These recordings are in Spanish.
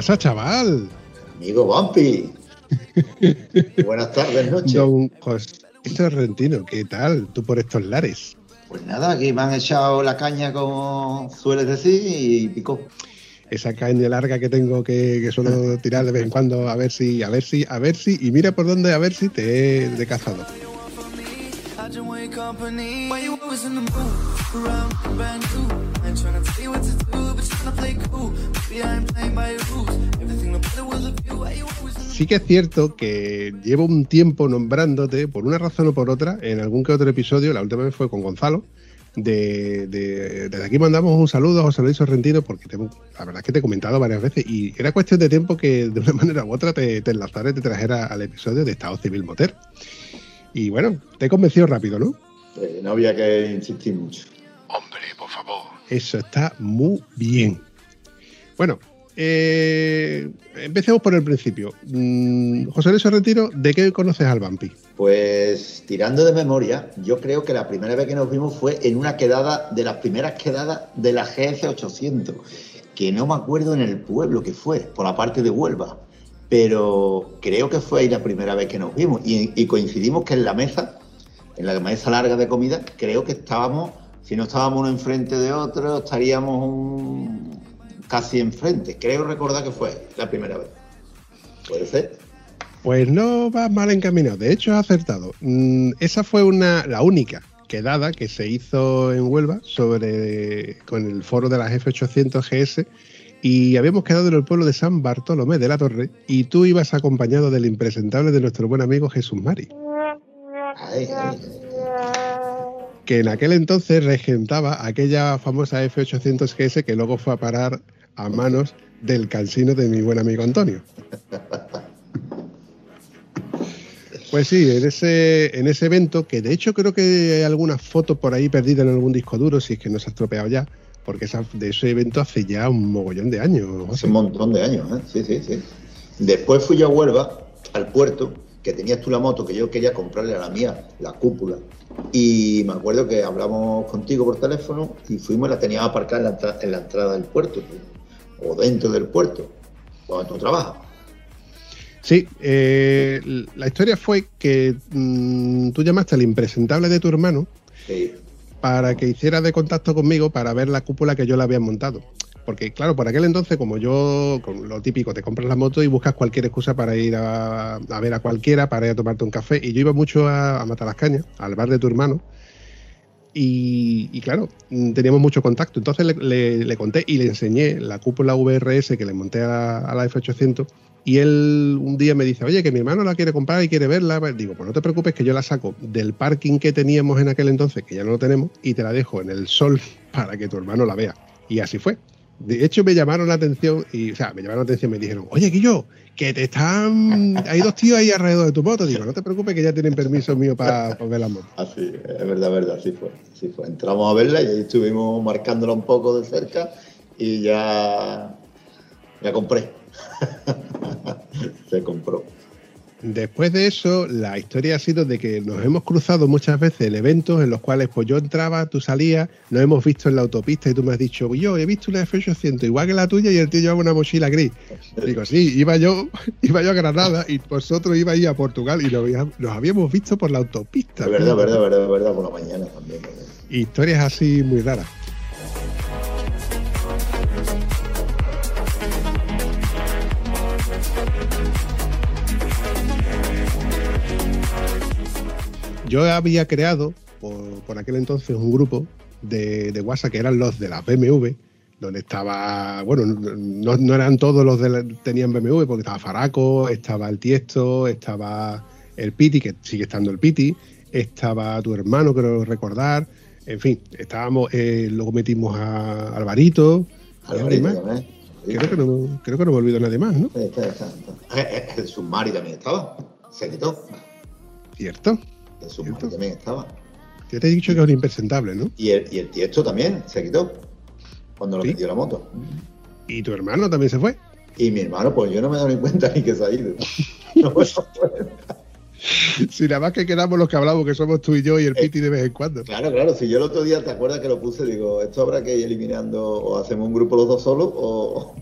Pasa, chaval? Amigo Bumpy. Buenas tardes, noches. Don José Rentino, ¿qué tal? Tú por estos lares. Pues nada, aquí me han echado la caña, como sueles decir, y picó. Esa caña larga que tengo que, que suelo tirar de vez en cuando, a ver si, a ver si, a ver si, y mira por dónde, a ver si te he de cazado. Sí que es cierto que llevo un tiempo nombrándote, por una razón o por otra, en algún que otro episodio, la última vez fue con Gonzalo, de, de- desde aquí mandamos un saludo a José Luis Sorrentino porque te- la verdad es que te he comentado varias veces y era cuestión de tiempo que de una manera u otra te, te enlazara y te trajera al episodio de Estado Civil Moter. Y bueno, te he convencido rápido, ¿no? Eh, no había que insistir mucho. Hombre, por favor. Eso está muy bien. Bueno, eh, empecemos por el principio. Mm, José Luis Sorrentino, ¿de qué conoces al Vampi? Pues tirando de memoria, yo creo que la primera vez que nos vimos fue en una quedada, de las primeras quedadas de la GF 800, que no me acuerdo en el pueblo que fue, por la parte de Huelva. Pero creo que fue ahí la primera vez que nos vimos. Y, y coincidimos que en la mesa, en la mesa larga de comida, creo que estábamos, si no estábamos uno enfrente de otro, estaríamos un- casi enfrente. Creo recordar que fue la primera vez. ¿Puede ser? Pues no vas mal encaminado. De hecho, has acertado. Mm, esa fue una, la única quedada que se hizo en Huelva sobre con el foro de la F800 GS y habíamos quedado en el pueblo de San Bartolomé de la Torre y tú ibas acompañado del impresentable de nuestro buen amigo Jesús Mari. Ay, ay, que en aquel entonces regentaba aquella famosa F800 GS que luego fue a parar a manos del calcino de mi buen amigo Antonio. Pues sí, en ese, en ese evento, que de hecho creo que hay algunas fotos por ahí perdidas en algún disco duro, si es que no se ha estropeado ya, porque de ese evento hace ya un mogollón de años. Hace un montón de años, ¿eh? Sí, sí, sí. Después fui a Huelva, al puerto, que tenías tú la moto, que yo quería comprarle a la mía, la cúpula. Y me acuerdo que hablamos contigo por teléfono y fuimos y la teníamos aparcada en la, en la entrada del puerto, o dentro del puerto, cuando tú trabajas. Sí, eh, la historia fue que mm, tú llamaste al impresentable de tu hermano Sí. para que hiciera de contacto conmigo para ver la cúpula que yo le había montado. Porque, claro, por aquel entonces, como yo, con lo típico, te compras la moto y buscas cualquier excusa para ir a, ver a cualquiera, para ir a tomarte un café. Y yo iba mucho a, a Matar las Cañas, al bar de tu hermano. Y, claro, mm, teníamos mucho contacto. Entonces le, conté y le enseñé la cúpula VRS que le monté a, a la F800. Y él un día me dice, oye, que mi hermano la quiere comprar y quiere verla. Digo, pues no te preocupes, que yo la saco del parking que teníamos en aquel entonces, que ya no lo tenemos, y te la dejo en el sol para que tu hermano la vea. Y así fue. De hecho, me llamaron la atención, y, o sea, me llamaron la atención y me dijeron, oye, Guillo, que te están. Hay dos tíos ahí alrededor de tu moto. Digo, no te preocupes, que ya tienen permiso mío para ver la moto. Así, es verdad, verdad, así fue, así fue. Entramos a verla y ahí estuvimos marcándola un poco de cerca y ya la compré. Se compró. Después de eso, la historia ha sido de que nos hemos cruzado muchas veces en eventos en los cuales pues yo entraba, tú salías, nos hemos visto en la autopista y tú me has dicho, yo he visto una F800 igual que la tuya y el tío llevaba una mochila gris. Digo, sí, iba yo, iba yo a Granada y vosotros ibais a Portugal y nos, había- nos habíamos visto por la autopista. Es verdad, verdad, verdad, verdad, por la mañana también. verdad. Historias así muy raras. Yo había creado por, por aquel entonces un grupo de, de WhatsApp que eran los de las BMW, donde estaba, bueno, no, no eran todos los de la- tenían BMW, porque estaba Faraco, estaba el Tiesto, estaba el Piti, que sigue estando el Piti, estaba tu hermano, creo recordar, en fin, estábamos, eh, luego metimos a Alvarito, Alvarito más. también. Creo que, no, creo que no me olvido nadie más, ¿no? Está, está, está. Eh, eh, El Submari también estaba, se quitó. ¿Cierto? El Submari ¿Cierto? también estaba. Ya te he dicho que es un impresentable, ¿no? Y el, y el Tiesto también se quitó cuando lo Sí. metió la moto. Y tu hermano también se fue. Y mi hermano, pues yo no me he dado ni cuenta ni que se ha ido. No me he dado cuenta. Si nada más que quedamos los que hablamos, que somos tú y yo y el Eh. Piti de vez en cuando. Claro, claro, si yo el otro día, ¿te acuerdas que lo puse? Digo, esto habrá que ir eliminando o hacemos un grupo los dos solos o...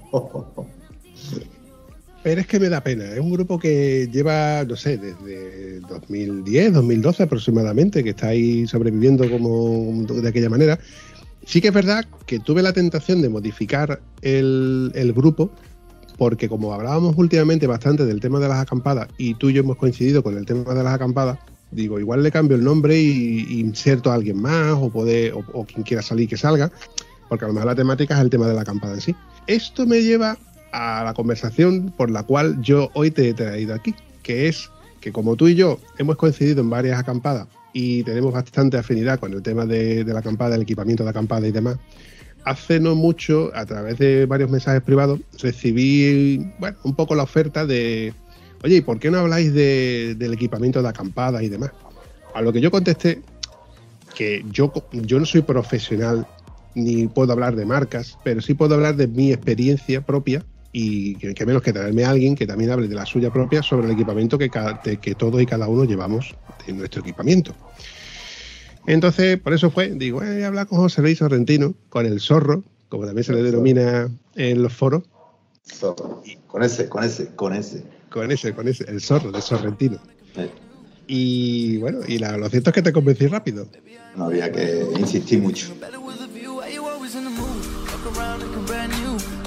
Pero es que me da pena. Es un grupo que lleva, no sé, desde 2010, 2012 aproximadamente, que está ahí sobreviviendo como de aquella manera. Sí que es verdad que tuve la tentación de modificar el, el grupo, porque como hablábamos últimamente bastante del tema de las acampadas, y tú y yo hemos coincidido con el tema de las acampadas, digo, igual le cambio el nombre y, inserto a alguien más, o, poder, o, o quien quiera salir que salga, porque a lo mejor la temática es el tema de la acampada en sí. Esto me lleva a la conversación por la cual yo hoy te he traído aquí, que es que como tú y yo hemos coincidido en varias acampadas y tenemos bastante afinidad con el tema de, la acampada, el equipamiento de acampada y demás, hace no mucho, a través de varios mensajes privados, recibí un poco la oferta de, oye, ¿y por qué no habláis de- del equipamiento de acampada y demás? A lo que yo contesté que yo, yo no soy profesional ni puedo hablar de marcas, pero sí puedo hablar de mi experiencia propia y que, menos que traerme a alguien que también hable de la suya propia sobre el equipamiento que, ca- de- que todos y cada uno llevamos en nuestro equipamiento. Entonces, por eso fue, digo, eh, voy a hablar con José Luis Sorrentino, con el zorro, como también se le denomina en los foros, Zorro. Con ese, con ese, con ese. con ese, con ese, el zorro de Sorrentino. Eh, Y bueno, y la- lo cierto es que te convencí rápido. No había que insistir mucho.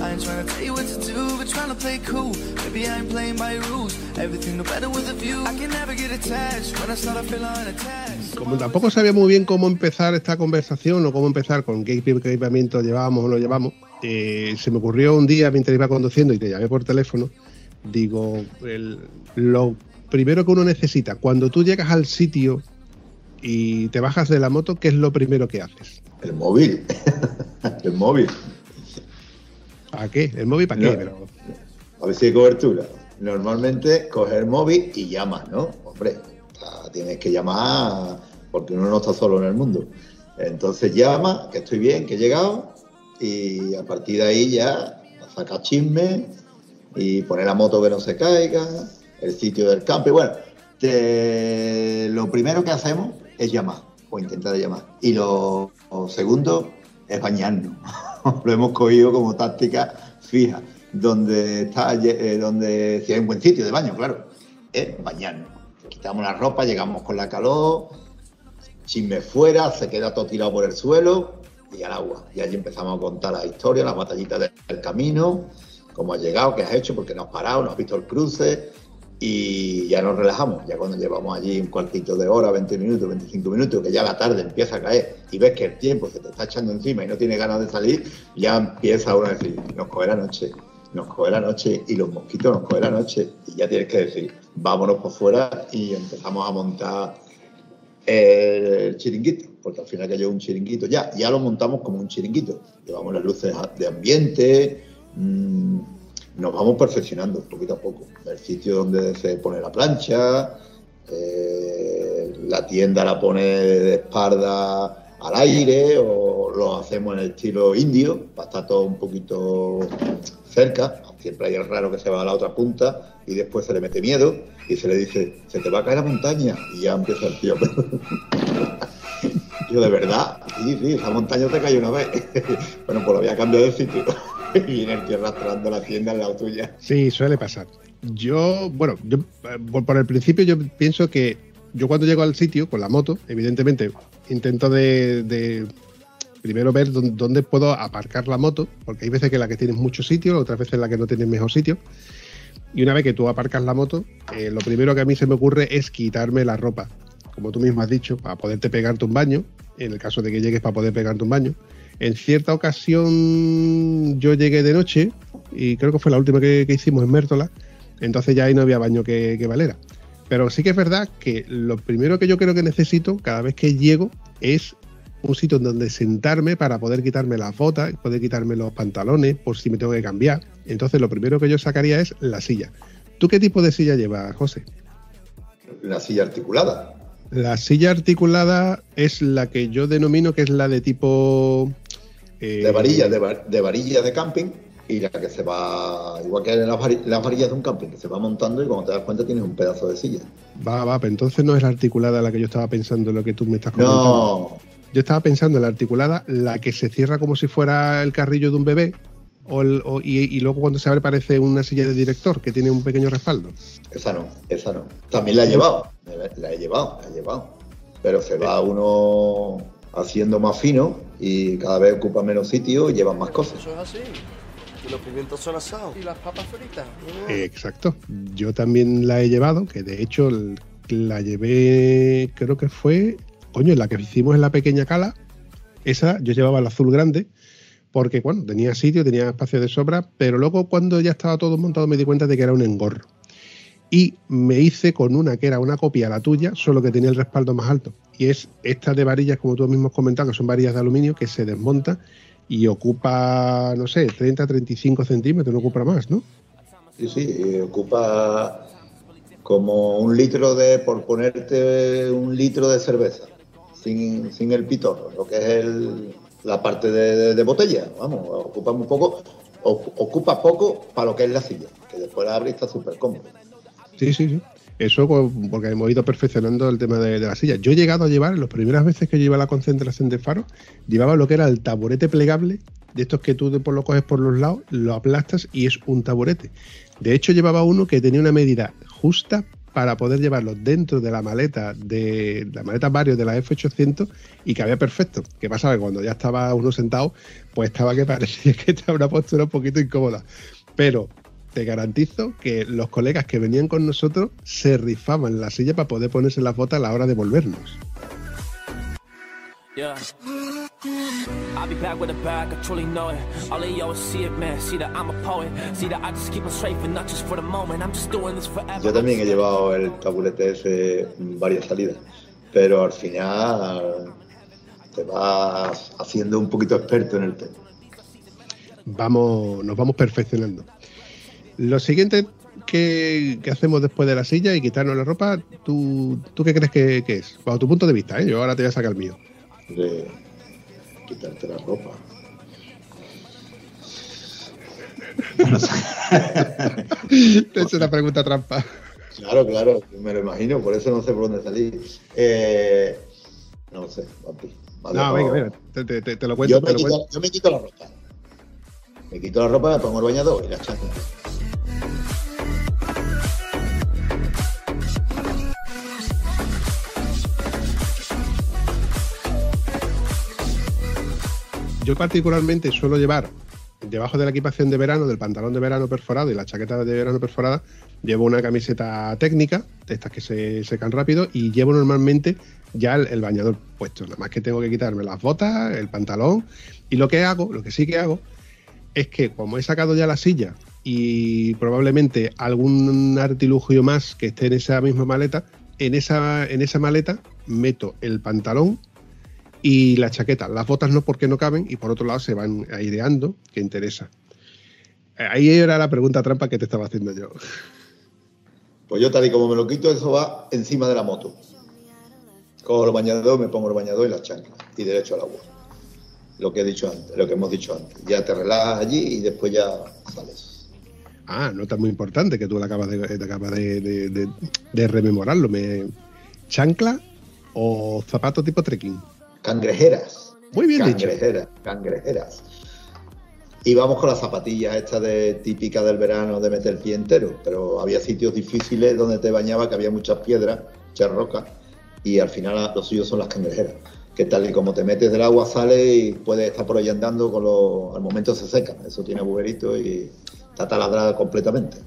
I ain't trying to tell you what to do, but trying to play cool. Maybe I ain't playing by your rules. Everything no better with a view. I can never get attached. When I start, I feel unattached. Como tampoco sabía muy bien cómo empezar esta conversación o cómo empezar con qué equipamiento llevábamos o no llevamos, eh, se me ocurrió un día mientras iba conduciendo y te llamé por teléfono. Digo, el- lo primero que uno necesita, cuando tú llegas al sitio y te bajas de la moto, ¿qué es lo primero que haces? El móvil. el móvil. ¿Para qué? ¿El móvil para qué? Pero, A ver si hay cobertura. Normalmente coger el móvil y llamas, ¿no? Hombre, tienes que llamar porque uno no está solo en el mundo. Entonces llama, que estoy bien, que he llegado, y a partir de ahí ya sacar chisme y poner la moto que no se caiga, el sitio del campo. Y bueno, te- lo primero que hacemos es llamar, o intentar llamar. Y lo, lo segundo es bañarnos. lo hemos cogido como táctica fija. Donde está, eh, donde si hay un buen sitio de baño, claro, es bañarnos. Quitamos la ropa, llegamos con la calor, chisme fuera, se queda todo tirado por el suelo y al agua. Y allí empezamos a contar las historias, las batallitas del, camino, cómo has llegado, qué has hecho, por qué no has parado, no has visto el cruce y ya nos relajamos. Ya cuando llevamos allí un cuartito de hora, 20 minutos, 25 minutos, que ya la tarde empieza a caer y ves que el tiempo se te está echando encima y no tienes ganas de salir, ya empieza uno a decir, nos coge la noche, nos coge la noche y los mosquitos nos coge la noche y ya tienes que decir, vámonos por fuera y empezamos a montar el chiringuito, porque al final que lleva un chiringuito, ya, ya lo montamos como un chiringuito. Llevamos las luces de ambiente, mmm, nos vamos perfeccionando poquito a poco. El sitio donde se pone la plancha, eh, la tienda la pone de espalda al aire o lo hacemos en el estilo indio, para estar todo un poquito cerca. Siempre hay el raro que se va a la otra punta y después se le mete miedo y se le dice, se te va a caer la montaña. Y ya empieza el tío. Yo, de verdad, sí, sí, esa montaña te cayó una vez. bueno, pues lo había cambiado de sitio. y viene el tío arrastrando la tienda al lado tuya. Sí, suele pasar. Yo, bueno, yo eh, por, el principio yo pienso que yo cuando llego al sitio con la moto, evidentemente intento de, primero ver dónde, dónde, puedo aparcar la moto, porque hay veces que la que tienes mucho sitio, otras veces la que no tienes mejor sitio. Y una vez que tú aparcas la moto, eh, lo primero que a mí se me ocurre es quitarme la ropa, como tú mismo has dicho, para poderte pegarte un baño, en el caso de que llegues para poder pegarte un baño. En cierta ocasión yo llegué de noche, y creo que fue la última que, que hicimos en Mértola, entonces ya ahí no había baño que, que valera. Pero sí que es verdad que lo primero que yo creo que necesito cada vez que llego es un sitio donde sentarme para poder quitarme las botas, poder quitarme los pantalones por si me tengo que cambiar. Entonces lo primero que yo sacaría es la silla. ¿Tú qué tipo de silla llevas, José? La silla articulada. La silla articulada es la que yo denomino que es la de tipo... eh, de varilla, de, var de, varilla de camping y la que se va, igual que las, var las, varillas de un camping, que se va montando y cuando te das cuenta tienes un pedazo de silla. Va, va, pero entonces no es la articulada la que yo estaba pensando, lo que tú me estás comentando. No. Yo estaba pensando en la articulada, la que se cierra como si fuera el carrillo de un bebé, o el, o, y, y, luego cuando se abre parece una silla de director que tiene un pequeño respaldo. Esa no, esa no. También la he llevado, la he llevado, la he llevado. Pero se va uno haciendo más fino y cada vez ocupa menos sitio y llevan más cosas. Eso es así. Y los pimientos son asados. Y las papas fritas. Eh, exacto. Yo también la he llevado, que de hecho la llevé, creo que fue, coño, la que hicimos en la pequeña cala. Esa yo llevaba el azul grande porque bueno, tenía sitio, tenía espacio de sobra, pero luego cuando ya estaba todo montado me di cuenta de que era un engorro. Y me hice con una que era una copia la tuya, solo que tenía el respaldo más alto. Y es esta de varillas, como tú mismo has comentado, que son varillas de aluminio, que se desmonta y ocupa, no sé, 30, 35 centímetros, no ocupa más, ¿no? Sí, sí, ocupa como un litro de, por ponerte un litro de cerveza, sin, sin el pitorro, lo que es el, la parte de, de, botella, vamos, ocupa muy poco, ocupa poco para lo que es la silla, que después la abre y está súper cómodo. Sí, sí, sí. Eso porque hemos ido perfeccionando el tema de, de, la silla. Yo he llegado a llevar, las primeras veces que llevaba la concentración de faro, llevaba lo que era el taburete plegable, de estos que tú lo coges por los lados, lo aplastas y es un taburete. De hecho, llevaba uno que tenía una medida justa para poder llevarlo dentro de la maleta de la maleta varios de la F800 y que había perfecto. ¿Qué pasa? Que cuando ya estaba uno sentado, pues estaba que parecía que estaba una postura un poquito incómoda. Pero te garantizo que los colegas que venían con nosotros se rifaban la silla para poder ponerse las botas a la hora de volvernos. Yeah. I'll be back with a bag, I truly know it. All of y'all see it, man. See that I'm a poet. See that I just keep on straight, not just for the moment. I'm just doing this forever. Yo también he llevado el taburete ese varias salidas, pero al final te vas haciendo un poquito experto en el tema. Vamos, nos vamos perfeccionando. Lo siguiente que, que, hacemos después de la silla y quitarnos la ropa, ¿tú, tú qué crees que, que, es? Bajo tu punto de vista, ¿eh? yo ahora te voy a sacar el mío. De quitarte la ropa. es una pregunta trampa. Claro, claro, me lo imagino, por eso no sé por dónde salir. Eh, no sé, papi. Vale, no, venga, venga, te, te, te, lo cuento. Yo me, te lo quito, cuento. yo me quito la ropa. Me quito la ropa, me pongo el bañador y la chancla. Particularmente suelo llevar debajo de la equipación de verano, del pantalón de verano perforado y la chaqueta de verano perforada, llevo una camiseta técnica, de estas que se secan rápido, y llevo normalmente ya el, el, bañador puesto. Nada más que tengo que quitarme las botas, el pantalón, y lo que hago, lo que sí que hago, es que como he sacado ya la silla y probablemente algún artilugio más que esté en esa misma maleta, en esa, en esa maleta meto el pantalón y la chaqueta. Las botas no porque no caben y por otro lado se van aireando, que interesa. Ahí era la pregunta trampa que te estaba haciendo yo. Pues yo tal y como me lo quito, eso va encima de la moto. Cojo el bañador, me pongo el bañador y la chancla y derecho al agua. Lo que he dicho antes, lo que hemos dicho antes. Ya te relajas allí y después ya sales. Ah, nota muy importante que tú la acabas de, te acabas de, de, de, de rememorarlo. Me... ¿Chancla o zapato tipo trekking? Cangrejeras. Muy bien cangrejeras, dicho. Cangrejeras. Y vamos con las zapatillas estas de típica del verano de meter el pie entero, pero había sitios difíciles donde te bañaba que había muchas piedras, muchas rocas, y al final los suyos son las cangrejeras, que tal y como te metes del agua sale y puedes estar por ahí andando, con lo, al momento se seca, eso tiene agujerito y está taladrada completamente.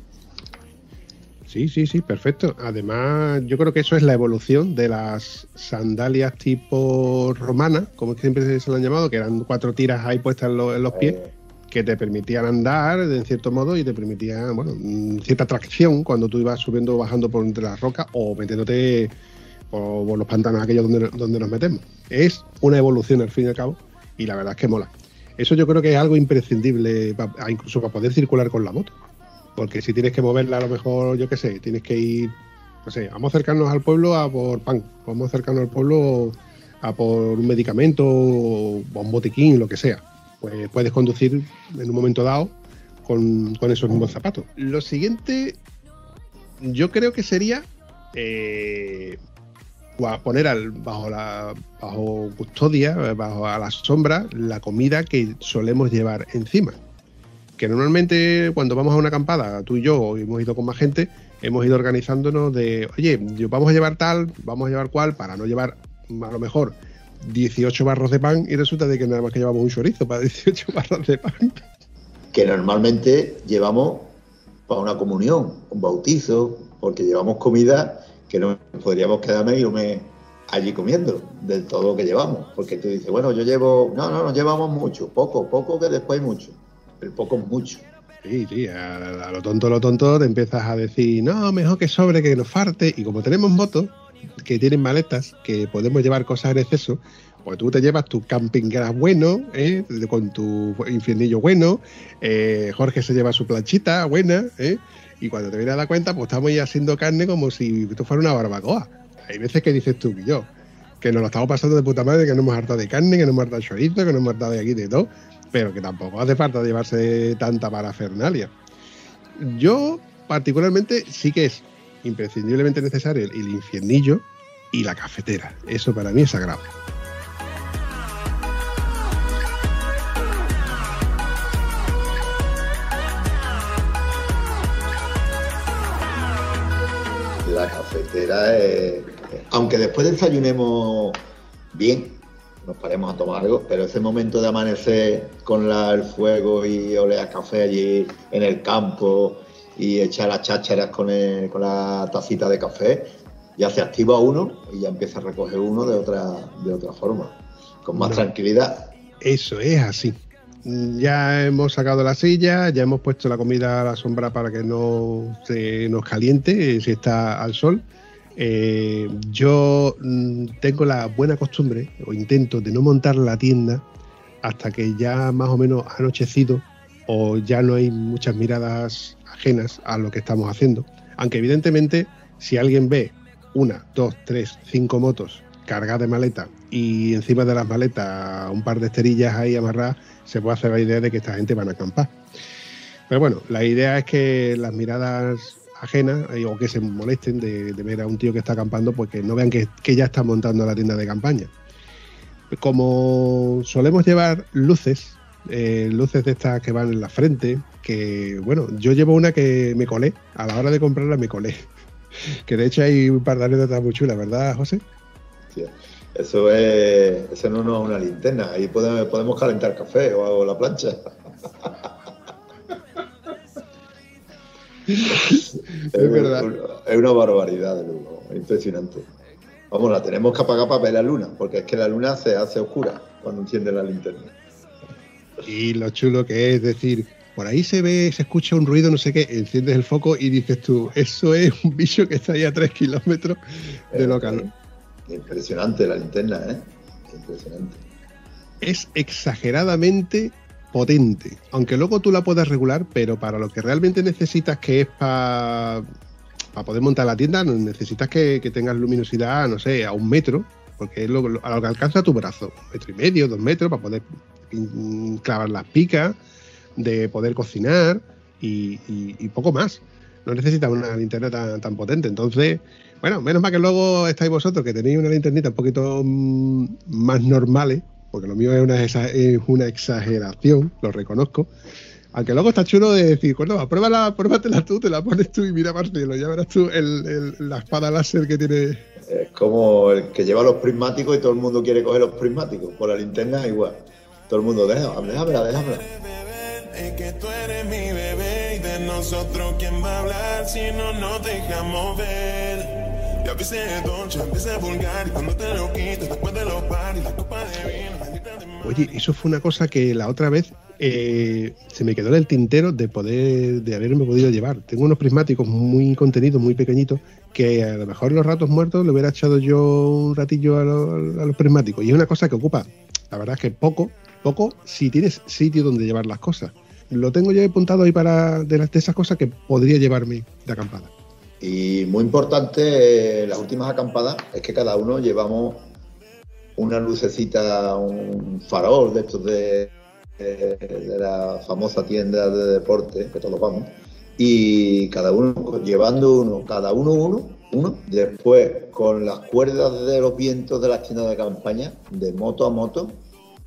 Sí, sí, sí, perfecto. Además, yo creo que eso es la evolución de las sandalias tipo romana, como siempre se le han llamado, que eran cuatro tiras ahí puestas en, los, en los pies, que te permitían andar en cierto modo y te permitían, bueno, mm, cierta tracción cuando tú ibas subiendo o bajando por entre las rocas o metiéndote por, por los pantanos aquellos donde, donde nos metemos. Es una evolución al fin y al cabo y la verdad es que mola. Eso yo creo que es algo imprescindible, incluso para poder circular con la moto. Porque si tienes que moverla, a lo mejor, yo qué sé, tienes que ir, no sé, vamos a acercarnos al pueblo a por pan, vamos a acercarnos al pueblo a por un medicamento o un botiquín, lo que sea. Pues puedes conducir en un momento dado con, con esos mismos zapatos. Lo siguiente, yo creo que sería eh, poner al, bajo la bajo custodia, bajo a la sombra, la comida que solemos llevar encima. Que normalmente cuando vamos a una acampada, tú y yo, hemos ido con más gente, hemos ido organizándonos de, oye, vamos a llevar tal, vamos a llevar cual, para no llevar a lo mejor 18 barros de pan y resulta de que nada más que llevamos un chorizo para 18 barras de pan. que normalmente llevamos para una comunión, un bautizo, porque llevamos comida que no podríamos quedarme y irme allí comiendo de todo lo que llevamos. Porque tú dices, bueno, yo llevo, no, no, no llevamos mucho, poco, poco que después mucho. El poco mucho. Sí, sí, a, lo tonto, lo tonto, te empiezas a decir, no, mejor que sobre, que nos farte. Y como tenemos motos que tienen maletas, que podemos llevar cosas en exceso, pues tú te llevas tu camping gas bueno, ¿eh? con tu infiernillo bueno, eh, Jorge se lleva su planchita buena, ¿eh? y cuando te vienes a dar cuenta, pues estamos ya haciendo carne como si esto fuera una barbacoa. Hay veces que dices tú y yo, que nos lo estamos pasando de puta madre, que no hemos hartado de carne, que no hemos hartado de chorizo, que no hemos hartado de aquí de todo, pero que tampoco hace falta llevarse tanta parafernalia. Yo, particularmente, sí que es imprescindiblemente necesario el, infiernillo y la cafetera. Eso para mí es sagrado. La cafetera es... Aunque después desayunemos bien, nos paremos a tomar algo, pero ese momento de amanecer con la- el fuego y olear café allí en el campo y echar las chácharas con, el- con la tacita de café, ya se activa uno y ya empieza a recoger uno de otra, de otra forma, con más No. tranquilidad. Eso es así. Ya hemos sacado la silla, ya hemos puesto la comida a la sombra para que no se nos caliente si está al sol. Eh, yo mm, tengo la buena costumbre, o intento, de no montar la tienda hasta que ya más o menos anochecido o ya no hay muchas miradas ajenas a lo que estamos haciendo. Aunque evidentemente si alguien ve una, dos, tres, cinco motos cargadas de maleta y encima de las maletas un par de esterillas ahí amarradas, se puede hacer la idea de que esta gente van a acampar. Pero bueno, la idea es que las miradas ajenas eh, o que se molesten de, ver a un tío que está acampando, pues que no vean que, que ya está montando la tienda de campaña. Como solemos llevar luces, eh, luces de estas que van en la frente, que bueno, yo llevo una que me colé, a la hora de comprarla me colé. Que de hecho hay un par de anécdotas muy chulas, ¿verdad, José? Eso es, eso no es una linterna, ahí podemos, podemos calentar café o la plancha. es, verdad. un- es una barbaridad, de impresionante. Vamos, la tenemos que apagar para ver la luna, porque es que la luna se hace oscura cuando enciende la linterna. Y lo chulo que es decir, por ahí se ve, se escucha un ruido, no sé qué, enciendes el foco y dices tú, eso es un bicho que está ahí a tres kilómetros de local. Impresionante la linterna, ¿eh? Impresionante. Es exageradamente potente, aunque luego tú la puedas regular, pero para lo que realmente necesitas, que es para poder montar la tienda, necesitas que, que tengas luminosidad, no sé, a un metro, porque es lo, a lo que alcanza tu brazo, un metro y medio, dos metros, para poder mm, clavar las picas, de poder cocinar y, poco más. No necesitas una linterna tan, tan potente. Entonces, bueno, menos mal que luego estáis vosotros que tenéis una linternita un poquito mm, más normales, porque lo mío es una, exa- es una exageración, lo reconozco. Aunque luego está chulo de decir, Córdoba, pruébala, pruébatela tú, te la pones tú y mira para el cielo. Ya verás tú el- el- la espada láser que tiene. Es como el que lleva los prismáticos y todo el mundo quiere coger los prismáticos. Por la linterna igual. Todo el mundo, déjame, déjamela, déjamela. Es que tú eres mi bebé y de nosotros quién va a hablar si no nos dejamos ver. Oye, eso fue una cosa que la otra vez eh, se me quedó en el tintero de poder, de haberme podido llevar. Tengo unos prismáticos muy contenidos, muy pequeñitos, que a lo mejor los ratos muertos le hubiera echado yo un ratillo a, lo- los prismáticos. Y es una cosa que ocupa, la verdad es que poco, poco, si tienes sitio donde llevar las cosas. Lo tengo yo apuntado ahí para de, las, de esas cosas que podría llevarme de acampada. Y muy importante, eh, las últimas acampadas, es que cada uno llevamos una lucecita, un farol de estos de, de- la famosa tienda de deporte, que todos vamos, y cada uno llevando uno, cada uno uno, uno, después con las cuerdas de los vientos de las tiendas de campaña, de moto a moto,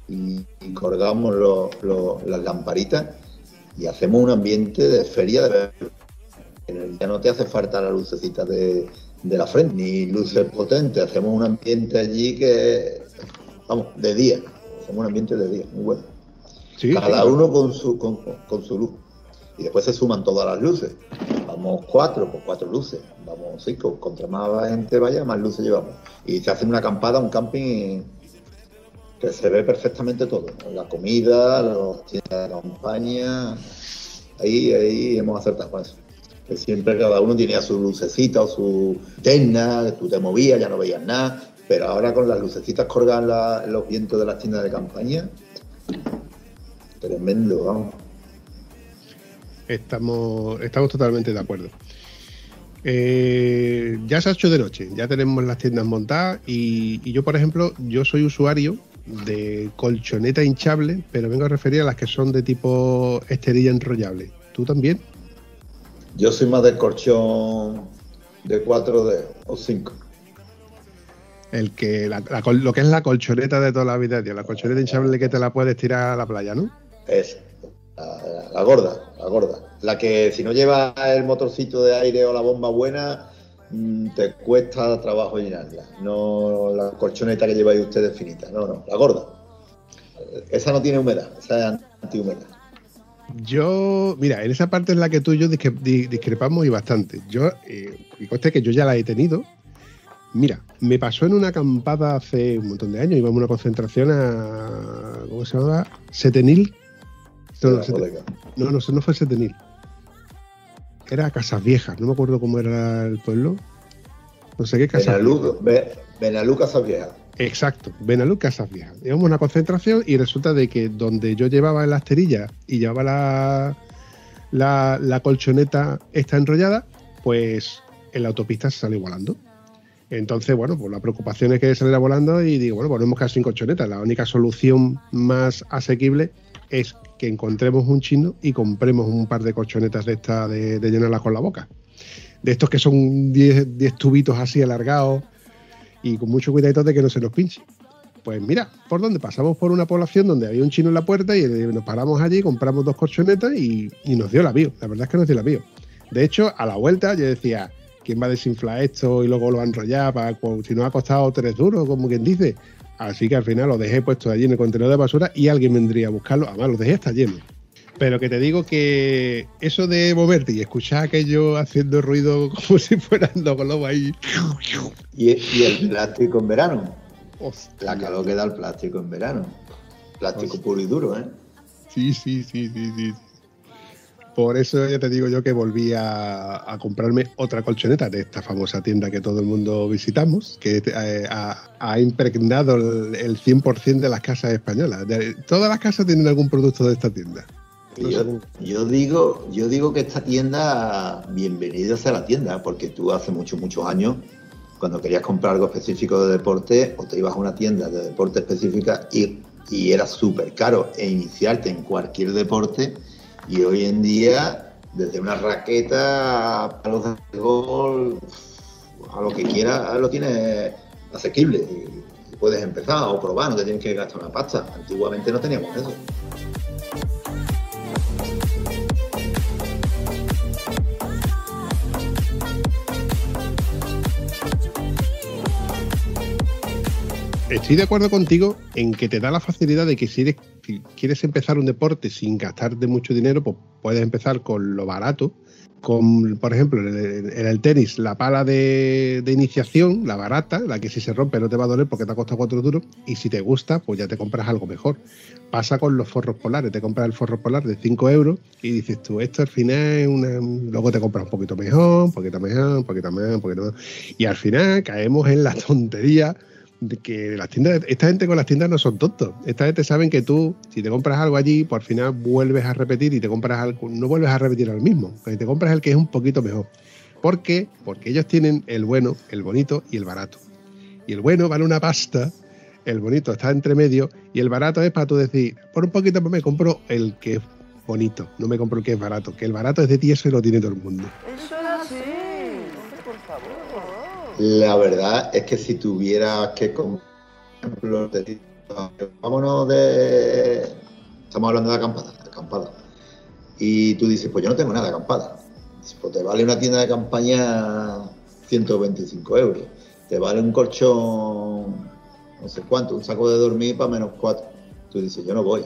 y, y colgamos las lamparitas y hacemos un ambiente de feria de verano. En el día no te hace falta la lucecita de, de la frente, ni luces potentes. Hacemos un ambiente allí que, vamos, de día. Hacemos un ambiente de día, muy bueno. Sí, Cada sí. uno con su, con, con su luz. Y después se suman todas las luces. Vamos cuatro, pues cuatro luces. Vamos cinco. Contra más gente vaya, más luces llevamos. Y se hace una acampada, un camping que se ve perfectamente todo. La comida, los tiendas de campaña. Ahí, ahí hemos acertado con eso. Que siempre cada uno tenía su lucecita o su terna, tú te movías, ya no veías nada. Pero ahora con las lucecitas colgadas en los vientos de las tiendas de campaña, tremendo, vamos. Estamos, estamos totalmente de acuerdo. Eh, ya se ha hecho de noche, ya tenemos las tiendas montadas y, y yo, por ejemplo, yo soy usuario de colchoneta hinchable, pero vengo a referir a las que son de tipo esterilla enrollable. ¿Tú también? Yo soy más del colchón de 4D o 5. El que la- la col- lo que es la colchoneta de toda la vida, tío, la colchoneta hinchable que te la puedes tirar a la playa, ¿no? Es la, la- la gorda, la gorda. La que si no lleva el motorcito de aire o la bomba buena, mm, te cuesta trabajo llenarla. No la colchoneta que lleváis ustedes finita, no, no, la gorda. Esa no tiene humedad, esa es antihumedad. Yo, mira, en esa parte en la que tú y yo discre- di- discrepamos y bastante. Yo, eh, y conste que yo ya la he tenido. Mira, me pasó en una acampada hace un montón de años, íbamos a una concentración a. ¿Cómo se llamaba? Setenil. No, no, La Sete- bodega. no, no, no fue Setenil. Era Casas Viejas, no me acuerdo cómo era el pueblo. No sé qué Casas Benalú, Be- Benalú Casas Viejas. Exacto, Casas Viejas. Íbamos a una concentración y resulta de que donde yo llevaba la esterilla y llevaba la, la, colchoneta esta enrollada, pues en la autopista se salió volando. Entonces, bueno, pues la preocupación es que saliera volando y digo, bueno, volvemos casi sin colchoneta. La única solución más asequible es que encontremos un chino y compremos un par de colchonetas de estas de, de llenarlas con la boca. De estos que son 10 10 tubitos así alargados y con mucho cuidadito de que no se nos pinche. Pues mira, ¿por dónde? Pasamos por una población donde había un chino en la puerta y eh, nos paramos allí, compramos dos colchonetas y, y nos dio la bio. La verdad es que nos dio la bio. De hecho, a la vuelta yo decía, ¿quién va a desinflar esto y luego lo va a enrollar para si nos ha costado tres duros, como quien dice? Así que al final lo dejé puesto allí en el contenedor de basura y alguien vendría a buscarlo. Además, lo dejé hasta lleno. Pero que te digo que eso de moverte y escuchar aquello haciendo ruido como si fueran los globos ahí. Y, y el plástico en verano. Hostia. La calor que da el plástico en verano. Plástico Hostia. puro y duro, ¿eh? Sí, sí, sí, sí, sí. Por eso ya te digo yo que volví a, a comprarme otra colchoneta de esta famosa tienda que todo el mundo visitamos, que eh, ha, ha impregnado el, el 100% de las casas españolas. De- todas las casas tienen algún producto de esta tienda. Yo, yo digo, yo digo que esta tienda, bienvenida sea la tienda, porque tú hace muchos, muchos años, cuando querías comprar algo específico de deporte, o te ibas a una tienda de deporte específica y, y era súper caro e iniciarte en cualquier deporte, y hoy en día, desde una raqueta a palos de gol, a lo que quieras, lo tienes asequible. Y puedes empezar o probar, no te tienes que gastar una pasta. Antiguamente no teníamos eso. Estoy de acuerdo contigo en que te da la facilidad de que si, eres- si quieres empezar un deporte sin gastarte mucho dinero, pues puedes empezar con lo barato. Con, por ejemplo, en el, en el tenis, la pala de, de iniciación, la barata, la que si se rompe no te va a doler porque te ha costado cuatro duros, y si te gusta, pues ya te compras algo mejor. Pasa con los forros polares, te compras el forro polar de 5 euros y dices tú, esto al final es una... Luego te compras un poquito mejor, un poquito mejor, un poquito más, un poquito más. Y al final caemos en la tontería que las tiendas, esta gente con las tiendas no son tontos. Esta gente saben que tú, si te compras algo allí, pues al final vuelves a repetir y te compras algo, no vuelves a repetir al mismo, porque te compras el que es un poquito mejor. ¿Por qué? Porque ellos tienen el bueno, el bonito y el barato. Y el bueno vale una pasta, el bonito está entre medio y el barato es para tú decir, por un poquito me compro el que es bonito, no me compro el que es barato, que el barato es de ti, eso lo tiene todo el mundo. Eso era así. La verdad es que si tuvieras que, por ejemplo, vámonos de. Estamos hablando de acampada, acampada. Y tú dices, pues yo no tengo nada acampada. Pues te vale una tienda de campaña 125 euros. Te vale un colchón, no sé cuánto, un saco de dormir para menos 4. Tú dices, yo no voy.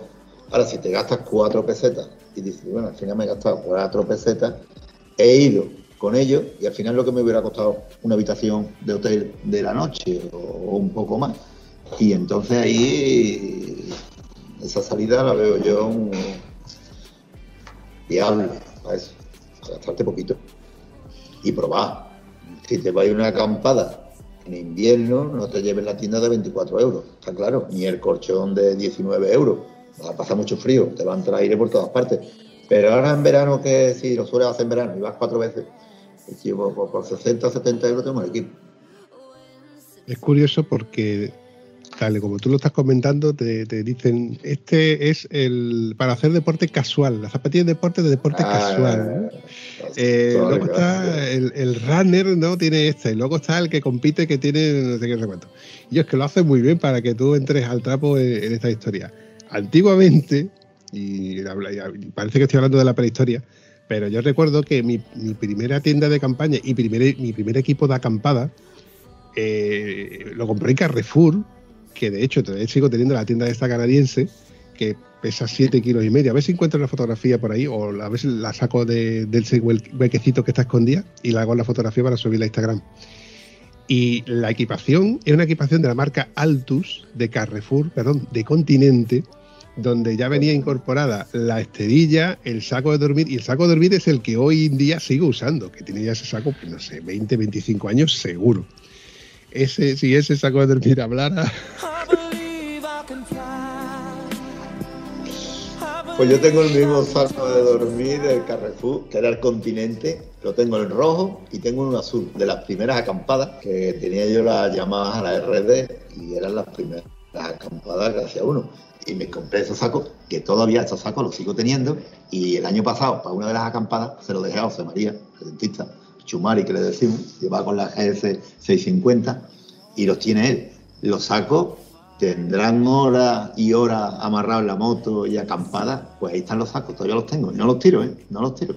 Ahora, si te gastas 4 pesetas y dices, bueno, al final me he gastado 4 pesetas, he ido con ellos y al final lo que me hubiera costado una habitación de hotel de la noche o, un poco más. Y entonces ahí esa salida la veo yo un viable para eso, gastarte poquito y probar. Si te vas a una acampada en invierno, no te lleves la tienda de 24 euros, está claro, ni el colchón de 19 euros. Va a pasar mucho frío, te va a entrar aire por todas partes. Pero ahora en verano, que si lo sueles hacer en verano y vas cuatro veces, por, por 60 o 70 euros tengo el equipo. Es curioso porque, tal como tú lo estás comentando, te, te dicen, este es el para hacer deporte casual, las zapatillas de deporte de deporte casual. ¿no? Eh, Todo luego está el, el runner, ¿no? Tiene este, y luego está el que compite que tiene no sé qué no sé cuánto. Y es que lo hace muy bien para que tú entres al trapo en, en esta historia. Antiguamente, y parece que estoy hablando de la prehistoria, pero yo recuerdo que mi, primera tienda de campaña y mi primer equipo de acampada eh, lo compré en Carrefour, que de hecho todavía sigo teniendo la tienda esta canadiense, que pesa 7 kilos y medio. A ver si encuentro la fotografía por ahí, o a ver si la saco de- del huequecito que está escondida y la hago la fotografía para subirla a Instagram. Y la equipación es una equipación de la marca Altus, de Carrefour, perdón, de Continente, donde ya venía incorporada la esterilla, el saco de dormir, y el saco de dormir es el que hoy en día sigo usando, que tiene ya ese saco, pues no sé, 20, 25 años seguro. Ese, si ese saco de dormir hablara, Pues yo tengo el mismo saco de dormir del Carrefour, que era el continente. Lo tengo en rojo y tengo uno azul. De las primeras acampadas que tenía yo las llamadas a la RD y eran las primeras acampadas que hacía uno. Y me compré esos sacos, que todavía esos sacos los sigo teniendo. Y el año pasado, para una de las acampadas, se lo dejé a José María, el dentista, Chumari, que le decimos, lleva con la GS 650 y los tiene él. Los sacos tendrán horas y horas amarrados en la moto y acampadas, pues ahí están los sacos, todavía los tengo. Y no los tiro, ¿eh? No los tiro.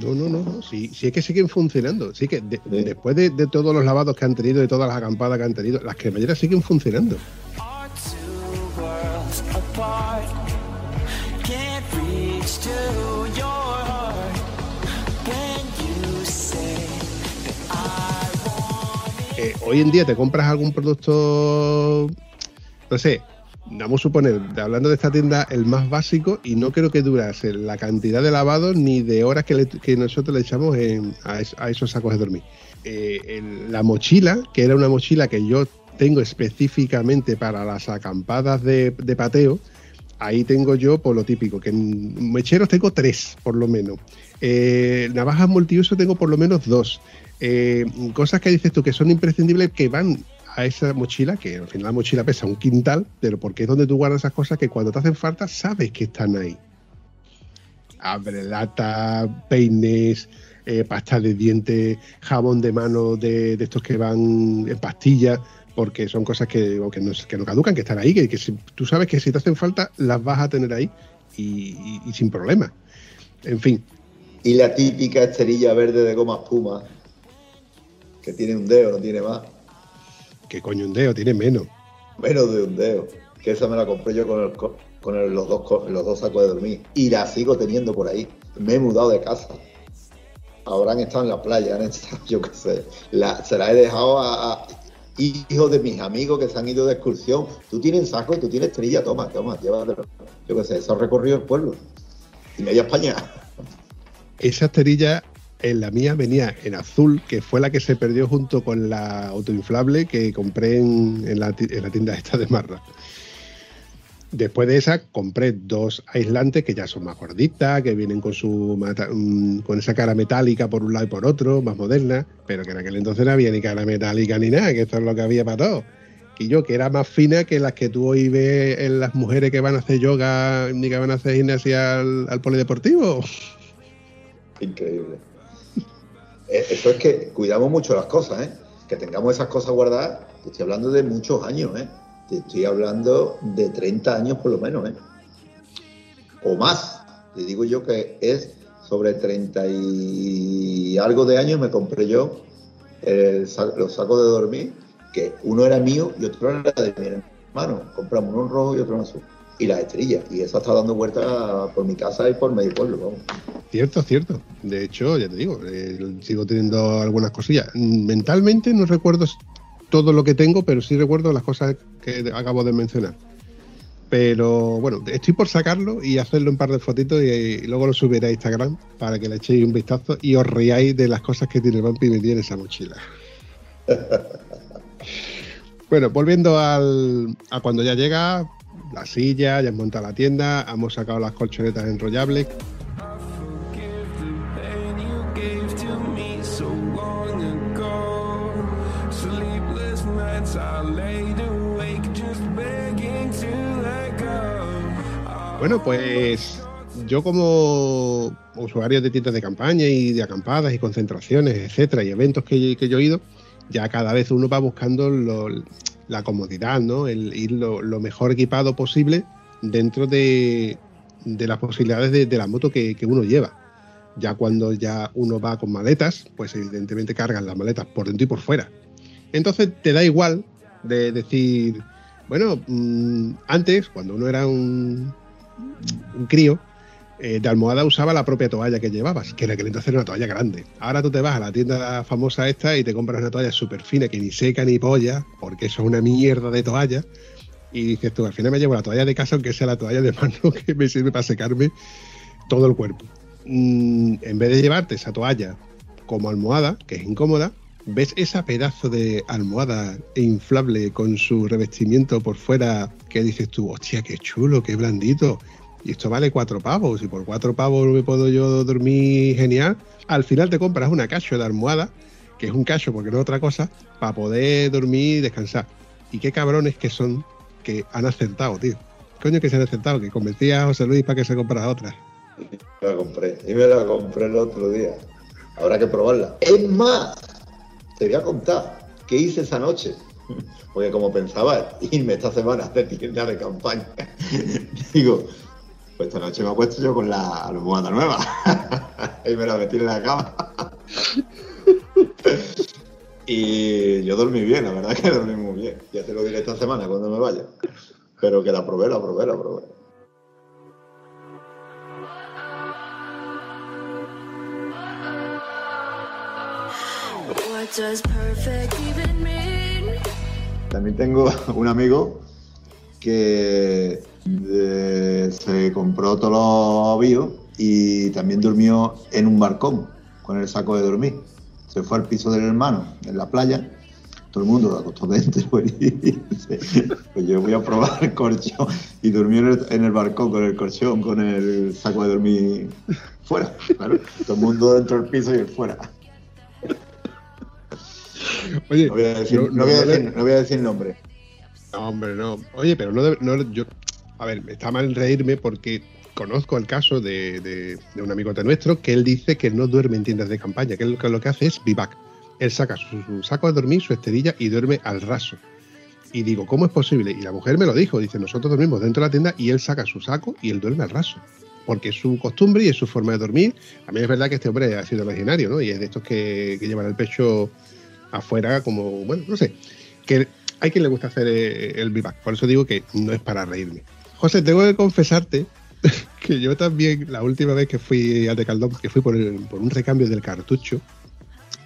No, no, no, no. Sí, sí es que siguen funcionando. Sí que de- Sí. después de, de todos los lavados que han tenido, de todas las acampadas que han tenido, las cremalleras siguen funcionando. Hoy en día te compras algún producto, no sé, vamos a suponer, hablando de esta tienda, el más básico, y no creo que durase la cantidad de lavados ni de horas que, nosotros le echamos a, es- a esos sacos de dormir. Eh, la mochila, que era una mochila que yo tengo específicamente para las acampadas de, pateo, ahí tengo yo por lo típico, que en mecheros tengo tres, por lo menos. Eh, navajas multiuso tengo por lo menos dos. Eh, cosas que dices tú que son imprescindibles que van a esa mochila, que al final la mochila pesa un quintal, pero porque es donde tú guardas esas cosas que cuando te hacen falta sabes que están ahí. Abre lata, peines, eh, pasta de dientes, jabón de mano de, de estos que van en pastillas, porque son cosas que, que, no, que no caducan, que están ahí, que, que si- tú sabes que si te hacen falta las vas a tener ahí y, y- y sin problema. En fin, Y la típica esterilla verde de goma espuma, que tiene un dedo, no tiene más. que coño un dedo, tiene menos. menos de un dedo. Que esa me la compré yo con, el co- con el- los, dos, los dos sacos de dormir. Y la sigo teniendo por ahí. Me he mudado de casa. Ahora han estado en la playa, han estado, yo qué sé. La- se la he dejado a, a hijos de mis amigos que se han ido de excursión. Tú tienes saco y tú tienes trilla, toma, toma, llévatelo. Yo qué sé, eso ha recorrido el pueblo. Y media España. Esa esterilla en la mía venía en azul, que fue la que se perdió junto con la autoinflable que compré en, la, en la tienda esta de Marra. Después de esa compré dos aislantes que ya son más gorditas, que vienen con su mm, con esa cara metálica por un lado y por otro, más moderna, pero que en aquel entonces no había ni cara metálica ni nada, que esto es lo que había para todo. Y yo, que era más fina que las que tú hoy ves en las mujeres que van a hacer yoga ni que van a hacer gimnasia al, al polideportivo. Increíble. Eh, Eso es que cuidamos mucho las cosas, ¿eh? Que tengamos esas cosas guardadas. Te estoy hablando de muchos años, ¿eh? Te estoy hablando de 30 años por lo menos, ¿eh? O más. Te digo yo que es sobre 30 y algo de años me compré yo los sacos de dormir, que uno era mío y otro era de mi hermano. Compramos uno en rojo y otro en azul. Y las estrellas. Y eso está dando vueltas por mi casa y por medio pueblo, vamos. Cierto, cierto. De hecho, ya te digo, eh, sigo teniendo algunas cosillas. Mentalmente no recuerdo todo lo que tengo, pero sí recuerdo las cosas que acabo de mencionar. Pero bueno, estoy por sacarlo y hacerlo un par de fotitos y, y luego lo subiré a Instagram para que le echéis un vistazo y os riáis de las cosas que tiene Vampi metido en esa mochila. bueno, volviendo al, a cuando ya llega, la silla, ya hemos montado la tienda, hemos sacado las colchonetas enrollables, Bueno, pues yo como usuario de tiendas de campaña y de acampadas y concentraciones, etcétera, y eventos que, que yo he ido, ya cada vez uno va buscando lo- la comodidad, ¿no? El ir lo, lo mejor equipado posible dentro de, de las posibilidades de, de la moto que, que uno lleva. Ya cuando ya uno va con maletas, pues evidentemente cargan las maletas por dentro y por fuera. Entonces te da igual de decir, bueno, mm, antes, cuando uno era un, un crío, eh, de almohada usaba la propia toalla que llevabas, que era que entonces era una toalla grande. Ahora tú te vas a la tienda famosa esta y te compras una toalla súper fina que ni seca ni polla, porque eso es una mierda de toalla. Y dices tú, al final me llevo la toalla de casa, aunque sea la toalla de mano que me sirve para secarme todo el cuerpo. Mm, en vez de llevarte esa toalla como almohada, que es incómoda, ves esa pedazo de almohada inflable con su revestimiento por fuera que dices tú, hostia, qué chulo, qué blandito. Y esto vale cuatro pavos, y por cuatro pavos me puedo yo dormir genial. Al final te compras una cacho de almohada, que es un cacho porque no es otra cosa, para poder dormir y descansar. Y qué cabrones que son que han acertado, tío. Coño que se han acertado, que convencía a José Luis para que se comprara otra. La compré. Y me la compré el otro día. Habrá que probarla. Es más, te voy a contar qué hice esa noche. Porque como pensaba irme esta semana de tienda de campaña, digo, pues esta noche me he puesto yo con la almohada nueva. y me la metí en la cama. y yo dormí bien, la verdad que dormí muy bien. Ya te lo diré esta semana cuando me vaya. Pero que la probé, la probé, la probé. También tengo un amigo que eh, se compró todos los avíos y también durmió en un balcón con el saco de dormir. Se fue al piso del hermano en la playa. Todo el mundo acostó dentro y dice, pues yo voy a probar el colchón y durmió en el, en el balcón con el colchón, con el saco de dormir fuera. Todo el mundo dentro del piso y él fuera. Oye, No voy a decir, no- no voy a no le- decir, no voy a decir nombre. No, hombre, no. Oye, pero no, no yo, a ver, está mal reírme porque conozco el caso de, de- de un amigo de nuestro que él dice que no duerme en tiendas de campaña, que él lo que, lo que hace es vivac. Él saca su, su saco de dormir, su esterilla y duerme al raso. Y digo, ¿cómo es posible? Y la mujer me lo dijo, dice, nosotros dormimos dentro de la tienda y él saca su saco y él duerme al raso. Porque es su costumbre y es su forma de dormir. A mí es verdad que este hombre ha sido legionario, ¿no? Y es de estos que, que llevan el pecho afuera como, bueno, no sé. Que hay quien le gusta hacer eh, el vivac, por eso digo que no es para reírme. José, tengo que confesarte que yo también, la última vez que fui al Decaldón, que fui por un recambio del cartucho,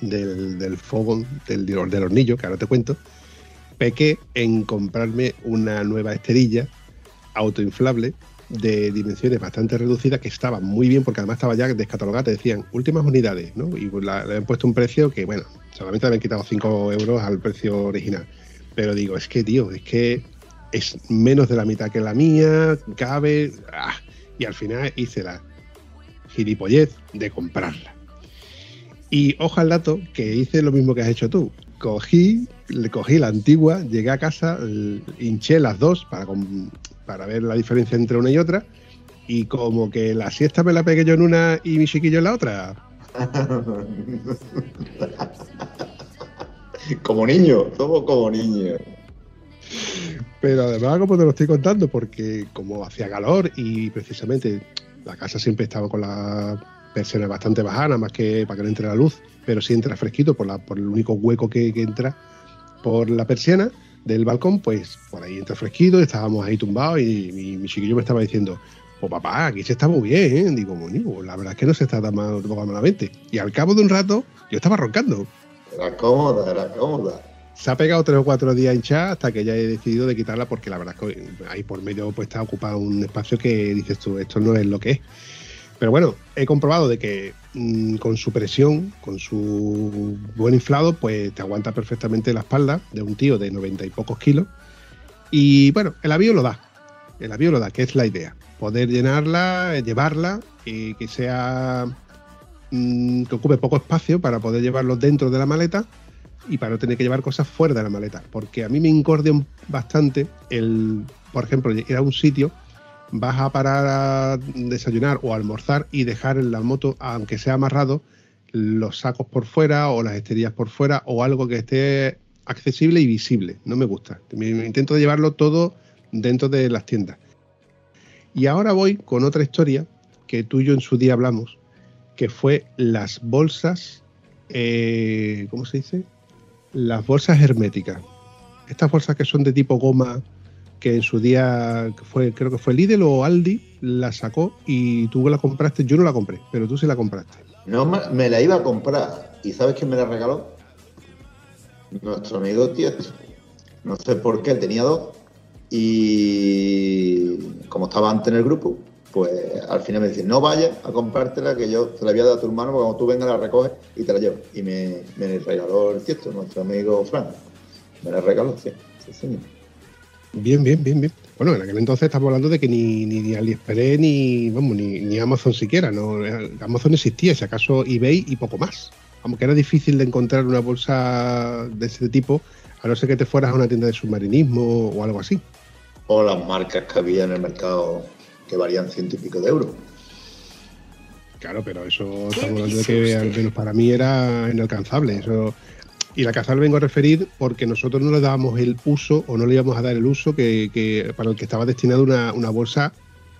del, del fogón, del, del hornillo, que ahora te cuento, pequé en comprarme una nueva esterilla autoinflable de dimensiones bastante reducidas que estaba muy bien porque además estaba ya descatalogada, te decían últimas unidades, ¿no? Y pues le han puesto un precio que, bueno, solamente le habían quitado 5 euros al precio original. Pero digo, es que, tío, es que es menos de la mitad que la mía, cabe. ah, y al final hice la gilipollez de comprarla. Y ojo al dato que hice lo mismo que has hecho tú. Cogí, le cogí la antigua, llegué a casa, hinché las dos para, para ver la diferencia entre una y otra. Y como que la siesta me la pegué yo en una y mi chiquillo en la otra. como niño, somos como niños. Pero además, como te lo estoy contando, porque como hacía calor y precisamente la casa siempre estaba con la persiana bastante bajana, más que para que no entre la luz, pero sí entra fresquito por, la, por el único hueco que, que entra por la persiana del balcón, pues por ahí entra fresquito, estábamos ahí tumbados y mi, mi chiquillo me estaba diciendo, pues papá, aquí se está muy bien, ¿eh? Digo, bueno, la verdad es que no se está tan mal, tan malamente. Y al cabo de un rato, yo estaba roncando. Era cómoda, era cómoda. Se ha pegado tres o cuatro días hinchada hasta que ya he decidido de quitarla porque la verdad es que ahí por medio pues está ocupado un espacio que dices tú, esto no es lo que es. Pero bueno, he comprobado de que mm, con su presión, con su buen inflado, pues te aguanta perfectamente la espalda de un tío de noventa y pocos kilos. Y bueno, el avión lo da. El avión lo da, que es la idea. Poder llenarla, llevarla y que sea mm, que ocupe poco espacio para poder llevarlo dentro de la maleta y para no tener que llevar cosas fuera de la maleta. Porque a mí me incordia bastante el, por ejemplo, ir a un sitio, vas a parar a desayunar o a almorzar y dejar en la moto, aunque sea amarrado, los sacos por fuera o las esterillas por fuera o algo que esté accesible y visible. No me gusta. Intento llevarlo todo dentro de las tiendas. Y ahora voy con otra historia que tú y yo en su día hablamos, que fue las bolsas, eh, ¿cómo se dice? Las bolsas herméticas. Estas bolsas que son de tipo goma, que en su día fue, creo que fue Lidl o Aldi, la sacó y tú la compraste. Yo no la compré, pero tú sí la compraste. No me, la iba a comprar. ¿Y sabes quién me la regaló? Nuestro amigo Tieto. No sé por qué, tenía dos. Y como estaba antes en el grupo, pues al final me dice, no vayas a comprártela, que yo te la voy a dar a tu hermano, porque cuando tú vengas la recoges y te la llevas. Y me, me regaló el Tieto, nuestro amigo Fran. Me la regaló, sí. sí señor. Bien, bien, bien, bien. Bueno, en aquel entonces estamos hablando de que ni, ni, ni AliExpress ni, vamos, ni, ni Amazon siquiera. ¿no? Amazon existía, si acaso eBay y poco más. Vamos, que era difícil de encontrar una bolsa de ese tipo, a no ser que te fueras a una tienda de submarinismo o algo así. O las marcas que había en el mercado que valían ciento y pico de euros. Claro, pero eso estamos hablando de que al menos para mí era inalcanzable. Eso, y la cazal vengo a referir porque nosotros no le dábamos el uso o no le íbamos a dar el uso que, para el que estaba destinado una, bolsa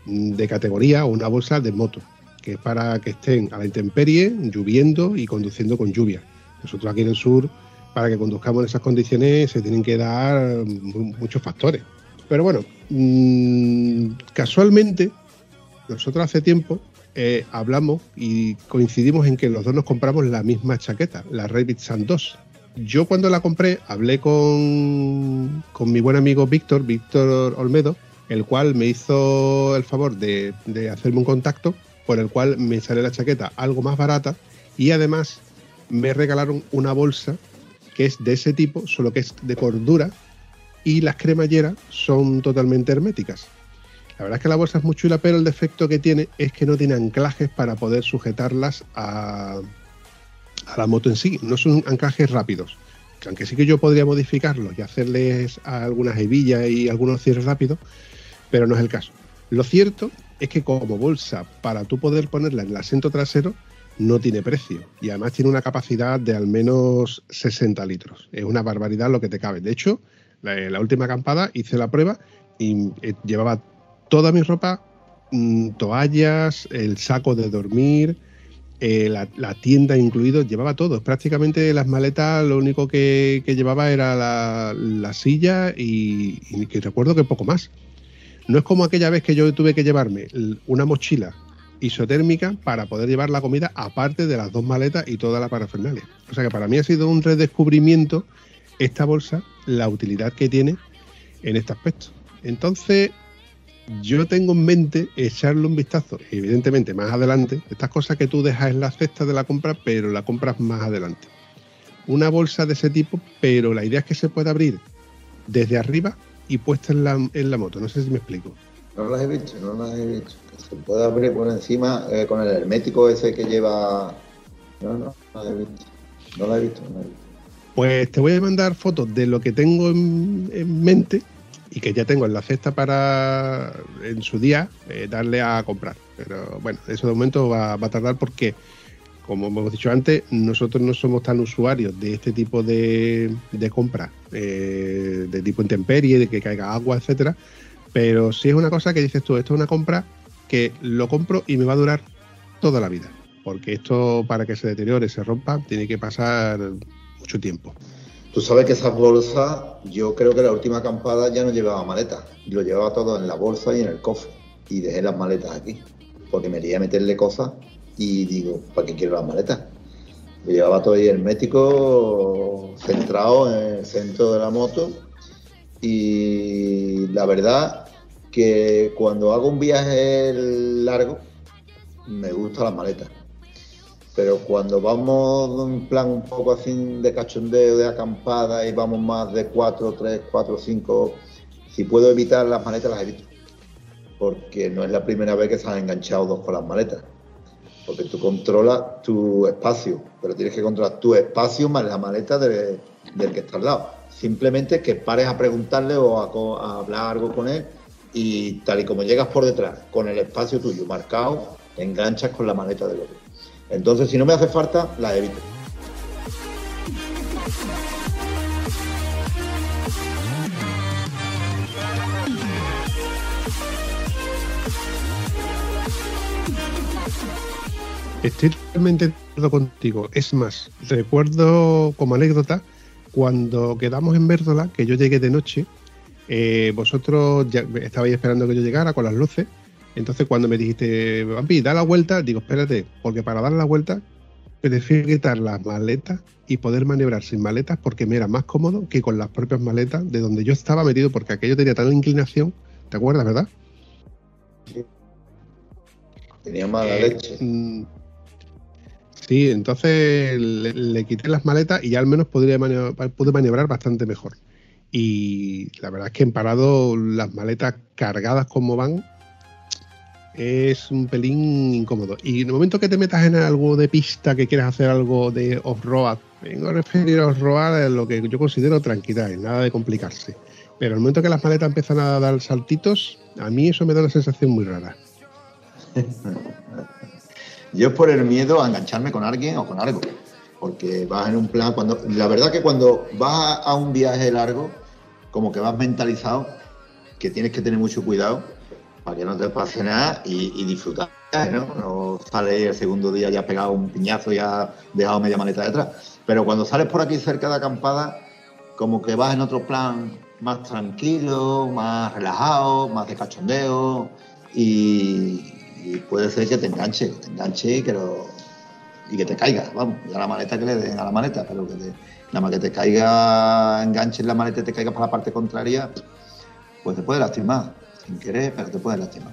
de categoría o una bolsa de moto, que es para que estén a la intemperie, lloviendo y conduciendo con lluvia. Nosotros aquí en el sur, para que conduzcamos en esas condiciones, se tienen que dar mu- muchos factores. Pero bueno, mm, casualmente, nosotros hace tiempo eh, hablamos y coincidimos en que los dos nos compramos la misma chaqueta, la Rabbit Sun 2. Yo cuando la compré hablé con, con mi buen amigo Víctor, Víctor Olmedo, el cual me hizo el favor de, de hacerme un contacto por el cual me sale la chaqueta algo más barata y además me regalaron una bolsa que es de ese tipo, solo que es de cordura y las cremalleras son totalmente herméticas. La verdad es que la bolsa es muy chula, pero el defecto que tiene es que no tiene anclajes para poder sujetarlas a, a la moto en sí. No son anclajes rápidos. Que aunque sí que yo podría modificarlos y hacerles algunas hebillas y algunos cierres rápidos, pero no es el caso. Lo cierto es que como bolsa, para tú poder ponerla en el asiento trasero, no tiene precio. Y además tiene una capacidad de al menos 60 litros. Es una barbaridad lo que te cabe. De hecho, la, la última acampada hice la prueba y eh, llevaba toda mi ropa, mm, toallas, el saco de dormir, eh, la, tienda incluido, llevaba todo. Prácticamente las maletas lo único que, que llevaba era la, la silla y, y que recuerdo que poco más. No es como aquella vez que yo tuve que llevarme una mochila isotérmica para poder llevar la comida aparte de las dos maletas y toda la parafernalia. O sea que para mí ha sido un redescubrimiento esta bolsa, la utilidad que tiene en este aspecto. Entonces, yo tengo en mente echarle un vistazo, evidentemente más adelante, estas cosas que tú dejas en la cesta de la compra, pero la compras más adelante. Una bolsa de ese tipo, pero la idea es que se pueda abrir desde arriba y puesta en la, en la moto. No sé si me explico. No las he visto, no las he visto. Que se puede abrir por encima eh, con el hermético ese que lleva. No, no, no las he visto. No las he visto, no las he visto. Pues te voy a mandar fotos de lo que tengo en, en mente y que ya tengo en la cesta para en su día eh, darle a comprar. Pero bueno, eso de momento va, a tardar porque, como hemos dicho antes, nosotros no somos tan usuarios de este tipo de, de compra, eh, de tipo intemperie, de que caiga agua, etcétera. Pero sí es una cosa que dices tú, esto es una compra que lo compro y me va a durar toda la vida. Porque esto, para que se deteriore, se rompa, tiene que pasar mucho tiempo. Tú sabes que esas bolsas, yo creo que la última acampada ya no llevaba maletas. Lo llevaba todo en la bolsa y en el cofre. Y dejé las maletas aquí. Porque me iría a meterle cosas y digo, ¿para qué quiero las maletas? Lo llevaba todo ahí hermético, centrado en el centro de la moto. Y la verdad que cuando hago un viaje largo, me gustan las maletas. Pero cuando vamos en plan un poco así de cachondeo, de acampada y vamos más de 4, 3, 4, 5, si puedo evitar las maletas las evito. Porque no es la primera vez que se han enganchado dos con las maletas. Porque tú controlas tu espacio, pero tienes que controlar tu espacio más la maleta de- del que está al lado. Simplemente que pares a preguntarle o a, a hablar algo con él y tal y como llegas por detrás, con el espacio tuyo marcado, te enganchas con la maleta del otro. Entonces, si no me hace falta, la evito. Estoy totalmente de acuerdo contigo. Es más, recuerdo como anécdota cuando quedamos en Vérdola, que yo llegué de noche, eh, vosotros ya estabais esperando que yo llegara con las luces. Entonces, cuando me dijiste, Vampi, da la vuelta, digo, espérate, porque para dar la vuelta prefiero quitar las maletas y poder maniobrar sin maletas porque me era más cómodo que con las propias maletas de donde yo estaba metido, porque aquello tenía tal inclinación. ¿Te acuerdas, verdad? Tenía mala Eh, leche. mm, Sí, entonces le, le quité las maletas y ya al menos podría maniobrar, pude maniobrar bastante mejor. Y la verdad es que en parado las maletas cargadas como van es un pelín incómodo. Y en el momento que te metas en algo de pista, que quieras hacer algo de off-road, vengo a referir a off-road a lo que yo considero tranquilidad, nada de complicarse. Pero en el momento que las maletas empiezan a dar saltitos, a mí eso me da una sensación muy rara. Yo es por el miedo a engancharme con alguien o con algo. Porque vas en un plan, cuando la verdad que cuando vas a un viaje largo, como que vas mentalizado que tienes que tener mucho cuidado para que no te pase nada y, y disfrutar, ¿no? No sales el segundo día ya pegado un piñazo y ya dejado media maleta detrás. Pero cuando sales por aquí cerca de acampada, como que vas en otro plan más tranquilo, más relajado, más de cachondeo y, y puede ser que te enganche, que te enganche y que, lo- y que te caiga, vamos, ya la maleta que le den a la maleta, pero que te, nada más que te caiga, enganche en la maleta y te caiga para la parte contraria, pues te puede lastimar, sin querer, pero te puede lastimar.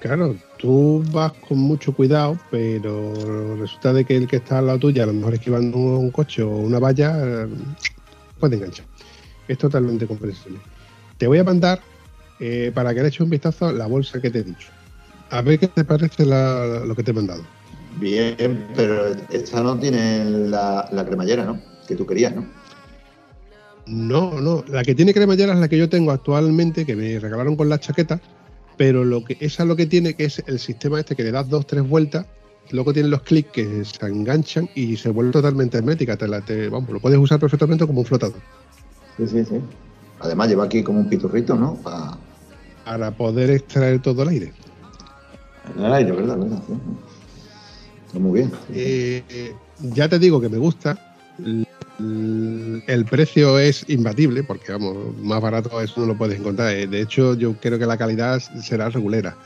Claro, tú vas con mucho cuidado, pero resulta de que el que está al lado tuyo, a lo mejor esquivando un coche o una valla, eh, puede enganchar. Es totalmente comprensible. Te voy a mandar, eh, para que le eches un vistazo, a la bolsa que te he dicho. A ver qué te parece la- lo que te he mandado. Bien, pero esta no tiene la, la cremallera, ¿no? Que tú querías, ¿no? No, no, la que tiene cremallera es la que yo tengo actualmente, que me regalaron con la chaqueta, pero lo que esa es lo que tiene, que es el sistema este que le das dos, tres vueltas, luego tiene los clics que se enganchan y se vuelve totalmente hermética. Te la, te- vamos, lo puedes usar perfectamente como un flotador. Sí, sí, sí. Además lleva aquí como un piturrito, ¿no? Para Para poder extraer todo el aire. el aire, ¿verdad? ¿verdad? Sí. Muy bien. Eh, eh, ya te digo que me gusta. El precio es imbatible, porque vamos, más barato eso no lo puedes encontrar. Eh, De hecho, yo creo que la calidad será regulera.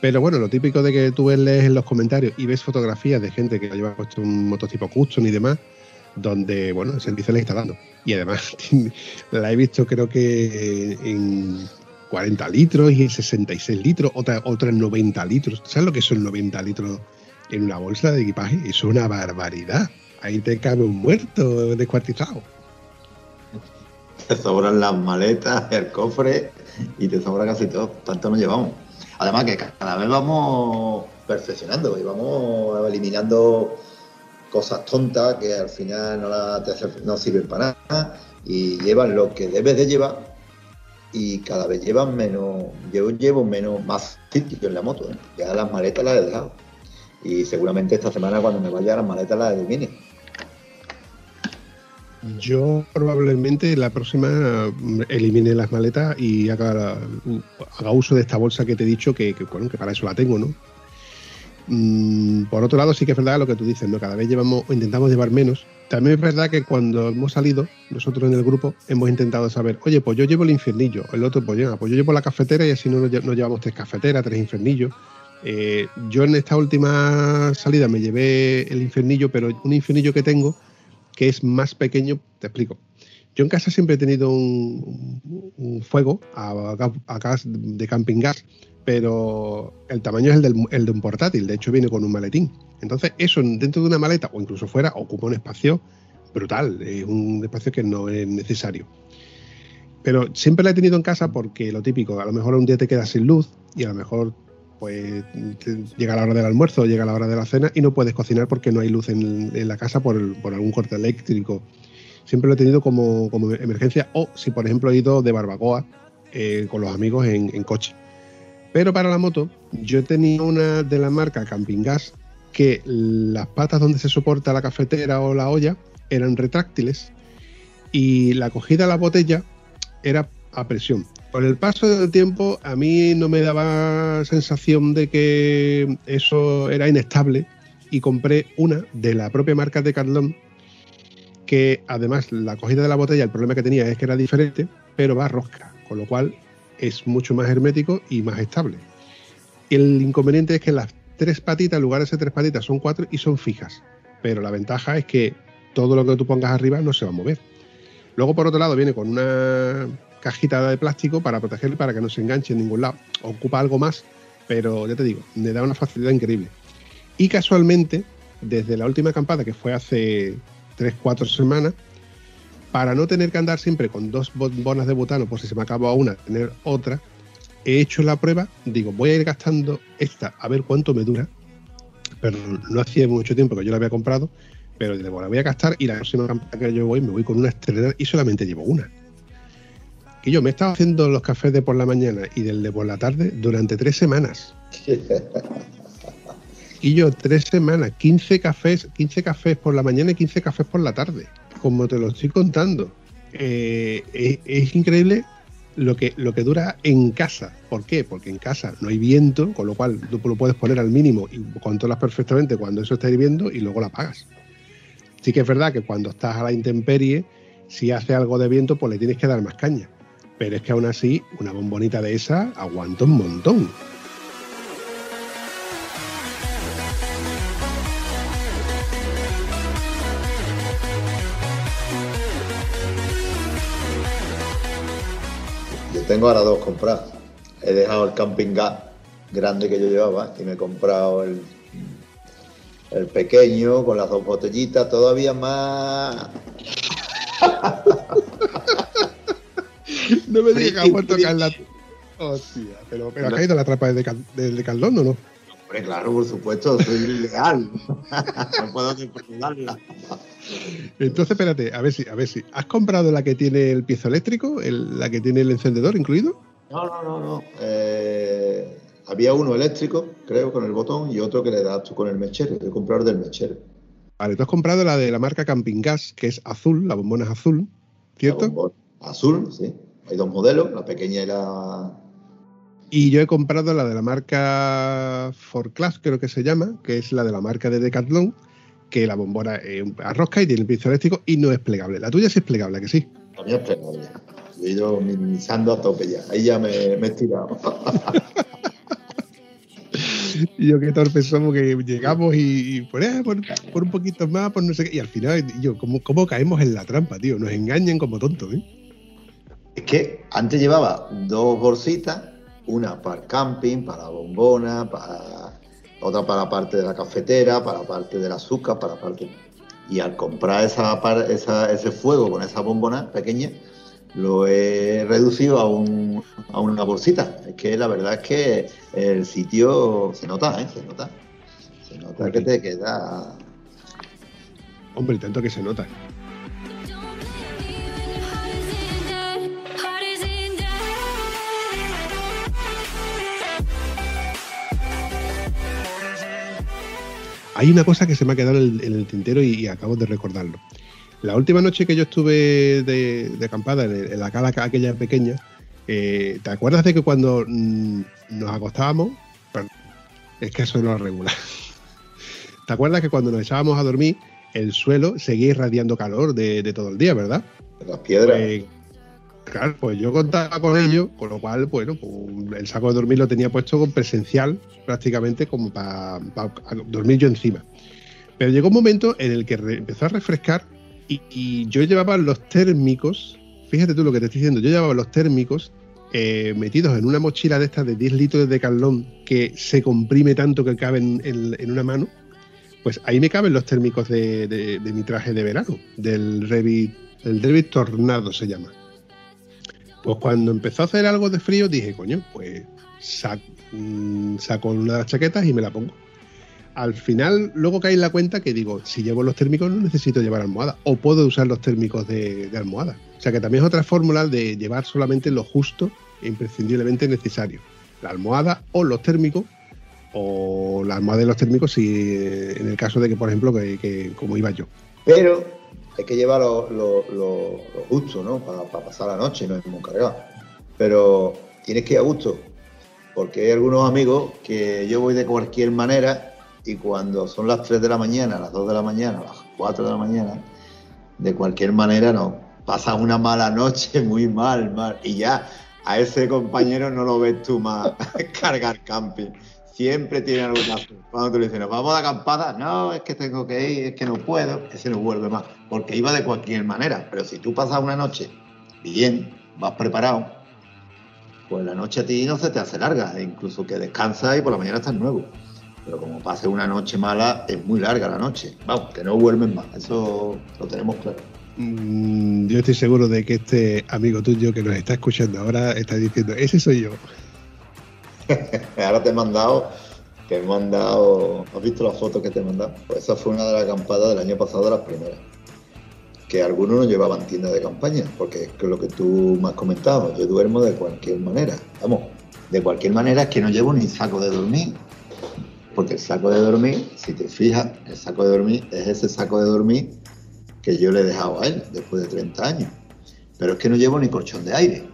Pero bueno, lo típico de que tú lees en los comentarios y ves fotografías de gente que lleva puesto un mototipo custom y demás, donde, bueno, el servicio le está dando. Y además, la he visto creo que en 40 litros y en 66 litros, otra, otra en 90 litros. ¿Sabes lo que son 90 litros en una bolsa de equipaje? Es una barbaridad. Ahí te cabe un muerto descuartizado. Te sobran las maletas, el cofre y te sobra casi todo. Tanto nos llevamos. Además que cada vez vamos perfeccionando y vamos eliminando cosas tontas que al final no, la- sirven para nada y llevan lo que debes de llevar y cada vez llevan menos, yo llevo menos, más sitio en la moto. ¿eh? Ya las maletas las he dejado. Y seguramente esta semana cuando me vaya las maletas las elimine. Yo probablemente la próxima mm, elimine las maletas y haga, haga uso de esta bolsa que te he dicho que, bueno, que para eso la tengo, ¿no? Mm, por otro lado, sí que es verdad lo que tú dices, ¿no? Cada vez llevamos o intentamos llevar menos. También es verdad que cuando hemos salido, nosotros en el grupo hemos intentado saber, oye, pues yo llevo el infiernillo, el otro, pues, ya, pues yo llevo la cafetera y así no nos llevamos tres cafeteras, tres infernillos. Eh, yo en esta última salida me llevé el infernillo, pero un infernillo que tengo que es más pequeño, te explico. Yo en casa siempre he tenido un, fuego a, ga- a gas de camping gas, pero el tamaño es el, del, el de un portátil, de hecho viene con un maletín. Entonces eso dentro de una maleta o incluso fuera ocupa un espacio brutal, es un espacio que no es necesario. Pero siempre la he tenido en casa porque lo típico, a lo mejor un día te quedas sin luz y a lo mejor pues llega la hora del almuerzo, llega la hora de la cena y no puedes cocinar porque no hay luz en, la casa por, algún corte eléctrico. Siempre lo he tenido como, emergencia o si por ejemplo he ido de barbacoa eh, con los amigos en, en coche. Pero para la moto yo tenía una de la marca Camping Gas que las patas donde se soporta la cafetera o la olla eran retráctiles y la cogida de la botella era a presión. Con el paso del tiempo a mí no me daba sensación de que eso era inestable y compré una de la propia marca de Carlón que además la cogida de la botella el problema que tenía es que era diferente pero va rosca, con lo cual es mucho más hermético y más estable. El inconveniente es que las tres patitas, en lugar de ser tres patitas, son cuatro y son fijas. Pero la ventaja es que todo lo que tú pongas arriba no se va a mover. Luego, por otro lado, viene con una cajita de plástico para protegerle para que no se enganche en ningún lado. Ocupa algo más, pero ya te digo, le da una facilidad increíble. Y casualmente, desde la última acampada, que fue hace 3-4 semanas, para no tener que andar siempre con dos bombonas de butano, por si se me acaba una, tener otra, he hecho la prueba, digo, voy a ir gastando esta a ver cuánto me dura, pero no hacía mucho tiempo que yo la había comprado, pero digo, la voy a gastar y la próxima campaña que yo voy me voy con una estrella y solamente llevo una. Y yo me he estado haciendo los cafés de por la mañana y del de por la tarde durante tres semanas. Y yo tres semanas, 15 cafés, 15 cafés por la mañana y 15 cafés por la tarde, como te lo estoy contando. Eh, es, es increíble lo que, lo que dura en casa. ¿Por qué? Porque en casa no hay viento, con lo cual tú lo puedes poner al mínimo y controlas perfectamente cuando eso está hirviendo y luego la apagas. Sí que es verdad que cuando estás a la intemperie, si hace algo de viento, pues le tienes que dar más caña. Pero es que aún así, una bombonita de esa aguanta un montón. Yo tengo ahora dos compradas. He dejado el camping gas grande que yo llevaba y me he comprado el, el pequeño con las dos botellitas, todavía más. No me digas que ha vuelto a caer la. Hostia, pero, pero ha caído la trampa Cal- desde Caldón, ¿o no? Hombre, claro, por supuesto, soy leal. no puedo defraudarla. Entonces, espérate, a ver si, a ver si. ¿Has comprado la que tiene el piezo eléctrico? El- ¿La que tiene el encendedor incluido? No, no, no, no. Eh, había uno eléctrico, creo, con el botón, y otro que le das tú con el mechero. He comprado el del mechero. Vale, tú has comprado la de la marca Camping Gas, que es azul, la bombona es azul, La ¿cierto? bombona Azul, sí. Hay dos modelos, la pequeña y la, Y yo he comprado la de la marca For Class, creo que se llama, que es la de la marca de Decathlon, que la bombona es arrosca y tiene el piso eléctrico y no es plegable. La tuya sí es plegable, ¿a que sí. También es plegable. Yo he ido minimizando a tope ya. Ahí ya me, me he estirado. Y yo qué torpe somos que llegamos y, y por, eh, por, por un poquito más, por no sé qué. Y al final, yo, ¿cómo, cómo caemos en la trampa, tío? Nos engañan como tontos, ¿eh? Es que antes llevaba dos bolsitas, una para el camping, para la bombona, para otra para la parte de la cafetera, para la parte del azúcar, para la parte. Y al comprar esa, esa- ese fuego con esa bombona pequeña, lo he reducido a, un, a una bolsita. Es que la verdad es que el sitio se nota, ¿eh? Se nota. Se nota que te queda. Hombre, tanto que se nota. Hay una cosa que se me ha quedado en el, en el tintero y, y acabo de recordarlo. La última noche que yo estuve de, de acampada en, el- en la cala aquella pequeña, eh, ¿te acuerdas de que cuando mm, nos acostábamos? Perdón, es que eso no es regular. ¿Te acuerdas que cuando nos echábamos a dormir, el suelo seguía irradiando calor de, de todo el día, ¿verdad? Las piedras. Pues, claro, pues yo contaba con ello, con lo cual, bueno, pues, el saco de dormir lo tenía puesto con presencial prácticamente como para dormir yo encima. Pero llegó un momento en el que empezó a refrescar y, yo llevaba los térmicos, fíjate tú lo que te estoy diciendo, yo llevaba los térmicos eh, metidos en una mochila de estas de 10 litros de calón que se comprime tanto que cabe en, una mano. Pues ahí me caben los térmicos de, de- de mi traje de verano, del Revit, el Revit Tornado se llama. Pues cuando empezó a hacer algo de frío dije, coño, pues mm, saco una de las chaquetas y me la pongo. Al final, luego caí en la cuenta que digo, si llevo los térmicos no necesito llevar almohada, o puedo usar los térmicos de, de almohada. O sea que también es otra fórmula de llevar solamente lo justo e imprescindiblemente necesario. La almohada o los térmicos, o la almohada y los térmicos si eh, en el caso de que, por ejemplo, que como iba yo. Pero hay que llevar lo, justo, ¿no? Para, para pasar la noche, no es muy cargado. Pero tienes que ir a gusto, porque hay algunos amigos que yo voy de cualquier manera y cuando son las 3 de la mañana, las 2 de la mañana, las 4 de la mañana, de cualquier manera no. Pasas una mala noche, muy mal, mal. Y ya a ese compañero no lo ves tú más cargar camping. Siempre tiene alguna Cuando tú le dices, ¿nos vamos de acampada? No, es que tengo que ir, es que no puedo. Ese no vuelve más. Porque iba de cualquier manera. Pero si tú pasas una noche bien, vas preparado, pues la noche a ti no se te hace larga. e incluso que descansas y por la mañana estás nuevo. Pero como pase una noche mala, es muy larga la noche. Vamos, que no vuelven más. Eso lo tenemos claro. Mm, yo estoy seguro de que este amigo tuyo que nos está escuchando ahora está diciendo, ese soy yo. Ahora te he mandado, te he mandado, ¿has visto la foto que te he mandado? Pues esa fue una de las acampadas del año pasado, las primeras. Que algunos no llevaban tienda de campaña, porque es lo que tú me has comentado, yo duermo de cualquier manera. Vamos, de cualquier manera es que no llevo ni saco de dormir. Porque el saco de dormir, si te fijas, el saco de dormir es ese saco de dormir que yo le he dejado a él después de 30 años. Pero es que no llevo ni colchón de aire.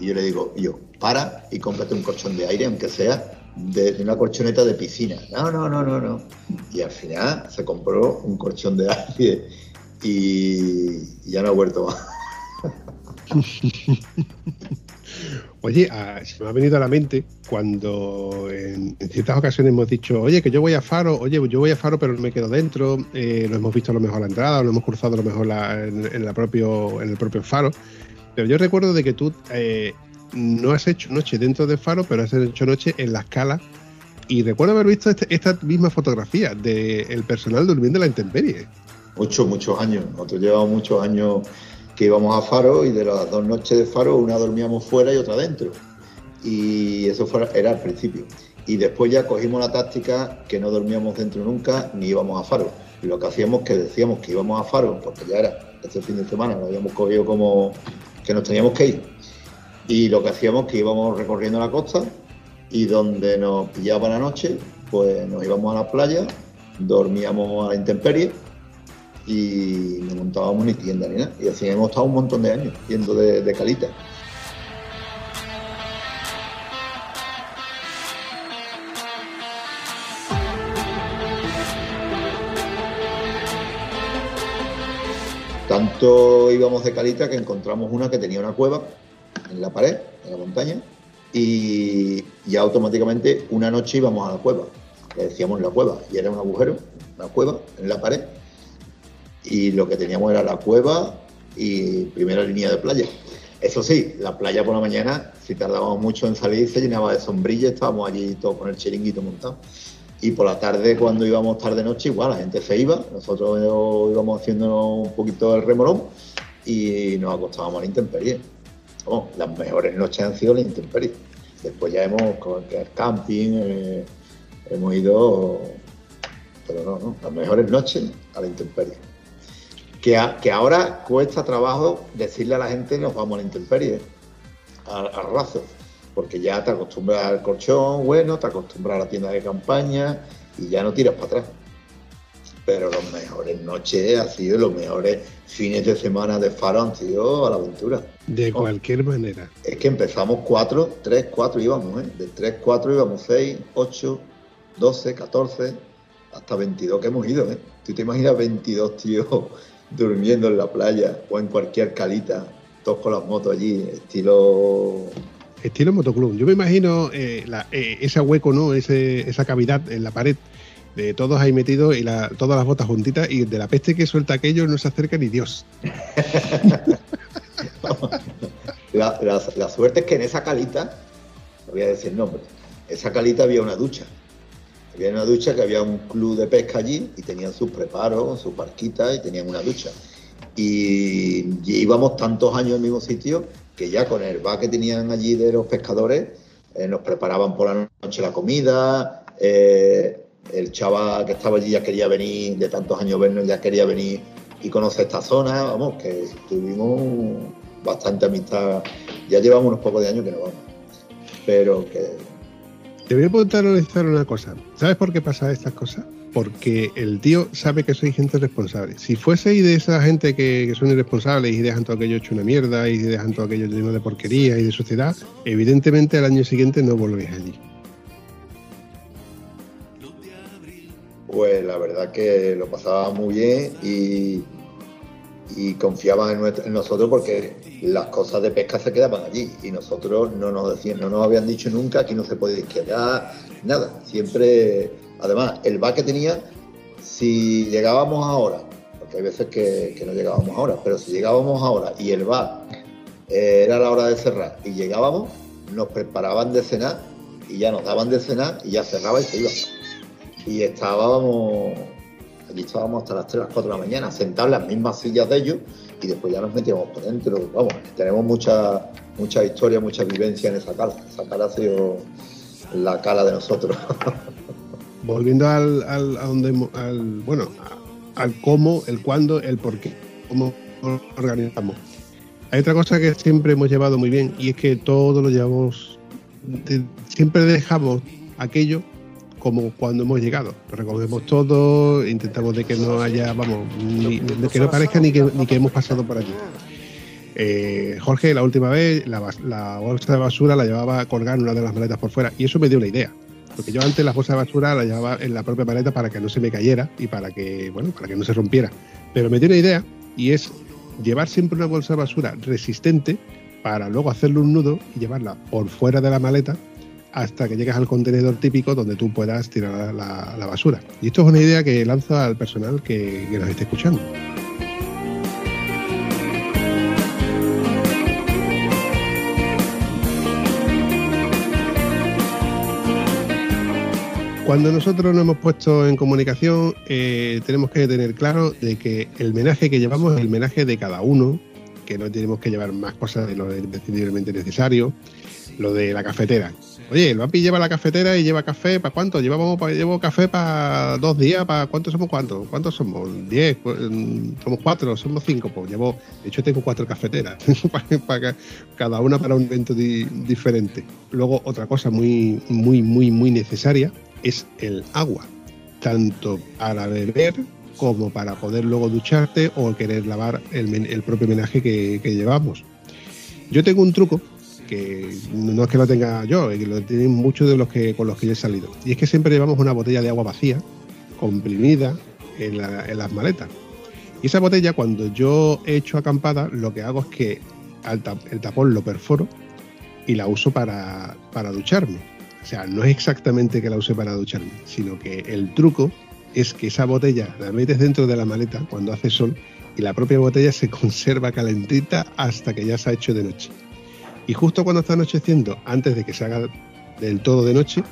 Y yo le digo, yo, para y cómprate un colchón de aire, aunque sea de, una colchoneta de piscina. No, no, no, no, no. Y al final se compró un colchón de aire y, ya no ha vuelto más. Oye, ah, se me ha venido a la mente cuando en, ciertas ocasiones hemos dicho, oye, que yo voy a Faro, oye, yo voy a Faro pero no me quedo dentro, eh, lo hemos visto a lo mejor la entrada, lo hemos cruzado a lo mejor en la propio, en el propio Faro. Pero yo recuerdo de que tú eh, no has hecho noche dentro de Faro, pero has hecho noche en la escala. Y recuerdo haber visto este- esta misma fotografía del personal durmiendo en la intemperie. Muchos, muchos años. Nosotros llevamos muchos años que íbamos a Faro y de las dos noches de Faro, una dormíamos fuera y otra dentro. Y eso fue, era al principio. Y después ya cogimos la táctica que no dormíamos dentro nunca ni íbamos a Faro. Lo que hacíamos que decíamos que íbamos a Faro, porque ya era este fin de semana, lo habíamos cogido como que nos teníamos que ir. Y lo que hacíamos que íbamos recorriendo la costa y donde nos pillaba la noche, pues nos íbamos a la playa, dormíamos a la intemperie y nos montábamos ni tienda ni nada. Y así hemos estado un montón de años yendo de, de calita. Tanto íbamos de calita que encontramos una que tenía una cueva en la pared, en la montaña, y ya automáticamente una noche íbamos a la cueva, le decíamos la cueva, y era un agujero, una cueva en la pared, y lo que teníamos era la cueva y primera línea de playa. Eso sí, la playa por la mañana, si tardábamos mucho en salir, se llenaba de sombrilla, estábamos allí todos con el chiringuito montado. Y por la tarde, cuando íbamos tarde noche, igual la gente se iba, nosotros íbamos haciendo un poquito el remolón y nos acostábamos a la intemperie. Vamos, las mejores noches han sido la intemperie. Después ya hemos el camping, eh, hemos ido, pero no, no, las mejores noches a la intemperie. Que, que ahora cuesta trabajo decirle a la gente nos vamos a la intemperie, al, al raso, porque ya te acostumbras al colchón, bueno, te acostumbras a la tienda de campaña y ya no tiras para atrás. Pero las mejores noches han sido, los mejores fines de semana de faro han sido a la aventura. De cualquier manera. Es que empezamos cuatro, tres, cuatro íbamos, ¿eh? De tres, cuatro íbamos seis, ocho, doce, catorce, hasta 22 que hemos ido, ¿eh? ¿Tú te imaginas 22 tíos durmiendo en la playa o en cualquier calita, todos con las motos allí, estilo... Estilo motoclub. Yo me imagino eh, la- eh, ese hueco, ¿no? Ese, esa cavidad en la pared de todos ahí metidos y todas las botas juntitas y de la peste que suelta aquello no se acerca ni Dios. La, la- suerte es que en esa calita, no voy a decir nombre, esa calita había una ducha. Había una ducha que había un club de pesca allí y tenían sus preparos, sus barquitas y tenían una ducha. Y, íbamos tantos años al mismo sitio que ya con el bar que tenían allí de los pescadores eh, nos preparaban por la noche la comida. eh, el chaval que estaba allí ya quería venir, de tantos años vernos, ya quería venir y conocer esta zona. Vamos, que tuvimos bastante amistad. Ya llevamos unos pocos de años que no vamos. Pero que Te voy a preguntar analizar una cosa. ¿Sabes por qué pasa estas cosas? Porque el tío sabe que soy gente responsable. Si fueseis de esa gente que, que son irresponsables y dejan todo aquello hecho una mierda y dejan todo aquello lleno de porquería y de suciedad, evidentemente al año siguiente no volvéis allí. Pues la verdad que lo pasaba muy bien y, y confiaban en, en nosotros porque las cosas de pesca se quedaban allí y nosotros no nos decían, no nos habían dicho nunca aquí no se puede quedar, nada. Siempre, además, el bar que tenía, si llegábamos ahora, porque hay veces que, que no llegábamos ahora, pero si llegábamos ahora y el bar eh, era la hora de cerrar y llegábamos, nos preparaban de cenar y ya nos daban de cenar y ya cerraba y se iba y estábamos allí estábamos hasta las 3 las 4 de la mañana sentados en las mismas sillas de ellos y después ya nos metíamos por dentro vamos tenemos mucha mucha historia mucha vivencia en esa cala esa cala ha sido la cala de nosotros Volviendo al, al- a donde, al, bueno, al cómo, el cuándo, el por qué, cómo organizamos. Hay otra cosa que siempre hemos llevado muy bien y es que todo lo llevamos, siempre dejamos aquello como cuando hemos llegado. Recogemos todo, intentamos de que no haya, vamos, ni- de que no parezca ni que, ni que hemos pasado por aquí. Eh, Jorge, la última vez, la, la bolsa de basura la llevaba a colgar en una de las maletas por fuera y eso me dio una idea. Porque yo antes la bolsa de basura la llevaba en la propia maleta para que no se me cayera y para que, bueno, para que no se rompiera. Pero me dio una idea y es llevar siempre una bolsa de basura resistente para luego hacerle un nudo y llevarla por fuera de la maleta hasta que llegues al contenedor típico donde tú puedas tirar la, basura. Y esto es una idea que lanzo al personal que, nos esté escuchando. Cuando nosotros nos hemos puesto en comunicación, eh, tenemos que tener claro de que el menaje que llevamos es el menaje de cada uno, que no tenemos que llevar más cosas de lo decidiblemente necesario. Lo de la cafetera. Oye, el vapi lleva la cafetera y lleva café, ¿para cuánto? Llevamos llevo café para dos días, ¿para cuántos somos cuántos? ¿Cuántos somos? ¿Diez? Mm, ¿Somos cuatro? ¿Somos cinco? Pues llevo, de hecho tengo cuatro cafeteras, cada una para un evento di- diferente. Luego, otra cosa muy, muy, muy, muy necesaria es el agua, tanto para beber como para poder luego ducharte o querer lavar el propio menaje que, que llevamos. Yo tengo un truco que no es que lo tenga yo, que lo tienen muchos de los que con los que yo he salido. Y es que siempre llevamos una botella de agua vacía, comprimida, en, la- en las maletas. Y esa botella, cuando yo he hecho acampada, lo que hago es que el tapón lo perforo y la uso para, para ducharme. O sea, no es exactamente que la use para ducharme, sino que el truco es que esa botella la metes dentro de la maleta cuando hace sol y la propia botella se conserva calentita hasta que ya se ha hecho de noche. Y justo cuando está anocheciendo, antes de que se haga del todo de noche,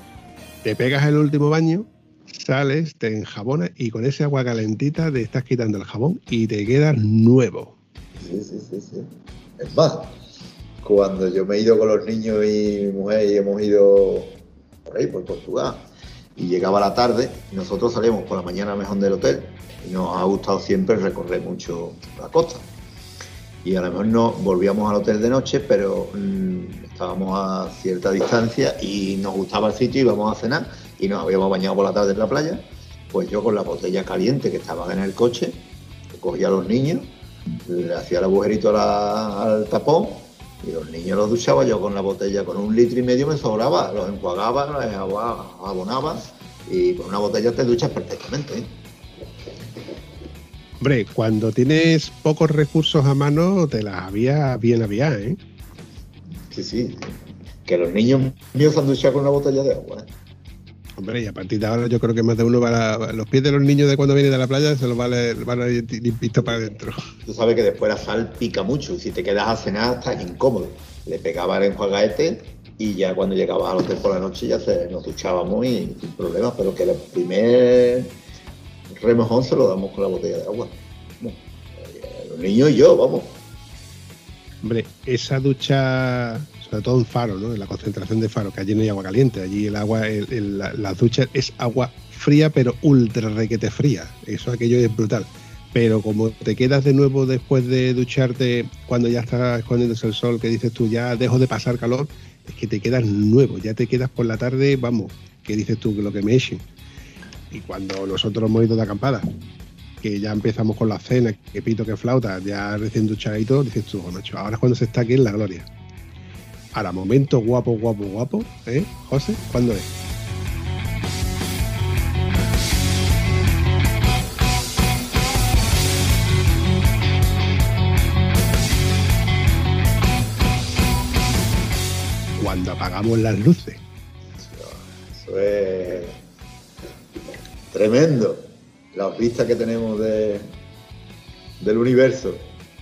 te pegas el último baño, sales, te enjabonas y con ese agua calentita te estás quitando el jabón y te quedas nuevo. Sí, sí, sí, sí. Es más, cuando yo me he ido con los niños y mi mujer y hemos ido por ahí, por Portugal, y llegaba la tarde, nosotros salíamos por la mañana mejor del hotel, y nos ha gustado siempre recorrer mucho la costa. Y a lo mejor no volvíamos al hotel de noche, pero mm, estábamos a cierta distancia y nos gustaba el sitio, íbamos a cenar y nos habíamos bañado por la tarde en la playa. Pues yo con la botella caliente que estaba en el coche, cogía a los niños, le hacía el agujerito al tapón y los niños los duchaba yo con la botella, con un litro y medio me sobraba, los enjuagaba, los aba- abonaba y con una botella te duchas perfectamente. ¿eh? Hombre, cuando tienes pocos recursos a mano, te las había bien había, ¿eh? Sí, sí. Que los niños míos han duchado con una botella de agua. ¿eh? Hombre, y a partir de ahora yo creo que más de uno va a, los pies de los niños de cuando vienen de la playa se los van a, van a ir limpitos para adentro. Tú sabes que después la sal pica mucho y si te quedas a cenar estás incómodo. Le pegaba el enjuagaete y ya cuando llegabas al hotel por la noche ya se, nos duchábamos y sin problemas, pero que el primer remojón se lo damos con la botella de agua. Eh, Los niños y yo, vamos. Hombre, esa ducha, sobre todo en Faro, ¿no? En la concentración de Faro, que allí no hay agua caliente, allí el agua, el- la ducha es agua fría, pero ultra requete fría. Eso aquello es brutal. Pero como te quedas de nuevo después de ducharte, cuando ya está escondiéndose el sol, que dices tú, ya dejo de pasar calor, es que te quedas nuevo, ya te quedas por la tarde, vamos, que dices tú, que lo que me echen. Y cuando nosotros hemos ido de acampada, que ya empezamos con la cena, que pito, que flauta, ya recién duchadito, dices tú, "Oh, macho, ahora es cuando se está aquí en la gloria. Ahora, momento guapo, guapo, guapo, ¿eh? José, ¿cuándo es? Cuando apagamos las luces. Eso es tremendo. Las vistas que tenemos de, del universo.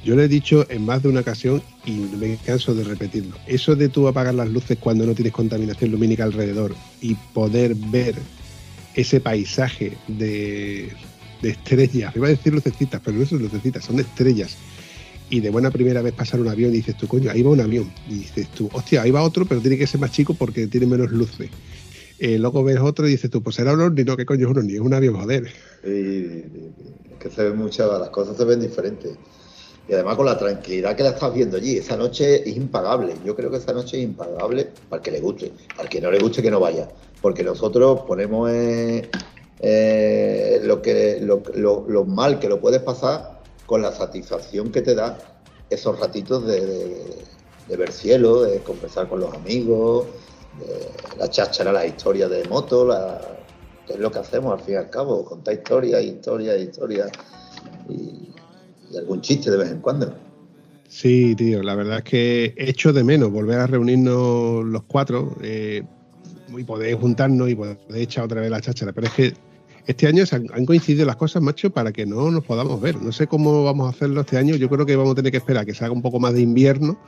Yo le he dicho en más de una ocasión y me canso de repetirlo. Eso de tú apagar las luces cuando no tienes contaminación lumínica alrededor y poder ver ese paisaje de, de estrellas, iba a decir lucecitas, pero no son lucecitas, son de estrellas. Y de buena primera vez pasar un avión y dices tú, coño, ahí va un avión. Y dices tú, hostia, ahí va otro, pero tiene que ser más chico porque tiene menos luces. Eh, luego ves otro y dices tú, pues será un ovni, no, ¿qué coño es un ovni? Es un avión, joder. Y- y que se ven muchas, las cosas se ven diferentes. Y además con la tranquilidad que la estás viendo allí, esa noche es impagable. Yo creo que esa noche es impagable para el que le guste. Para el que no le guste, que no vaya. Porque nosotros ponemos eh, eh, lo, que, lo, lo- mal que lo puedes pasar con la satisfacción que te da esos ratitos de ver cielo, de conversar con los amigos, de la cháchara, las historias de moto, la, que es lo que hacemos al fin y al cabo, contar historias, historias, historias y, algún chiste de vez en cuando. Sí, tío, la verdad es que echo de menos volver a reunirnos los cuatro eh, y poder juntarnos y poder echar otra vez la cháchara. Pero es que este año han coincidido las cosas, macho, para que no nos podamos ver. No sé cómo vamos a hacerlo este año. Yo creo que vamos a tener que esperar a que se haga un poco más de invierno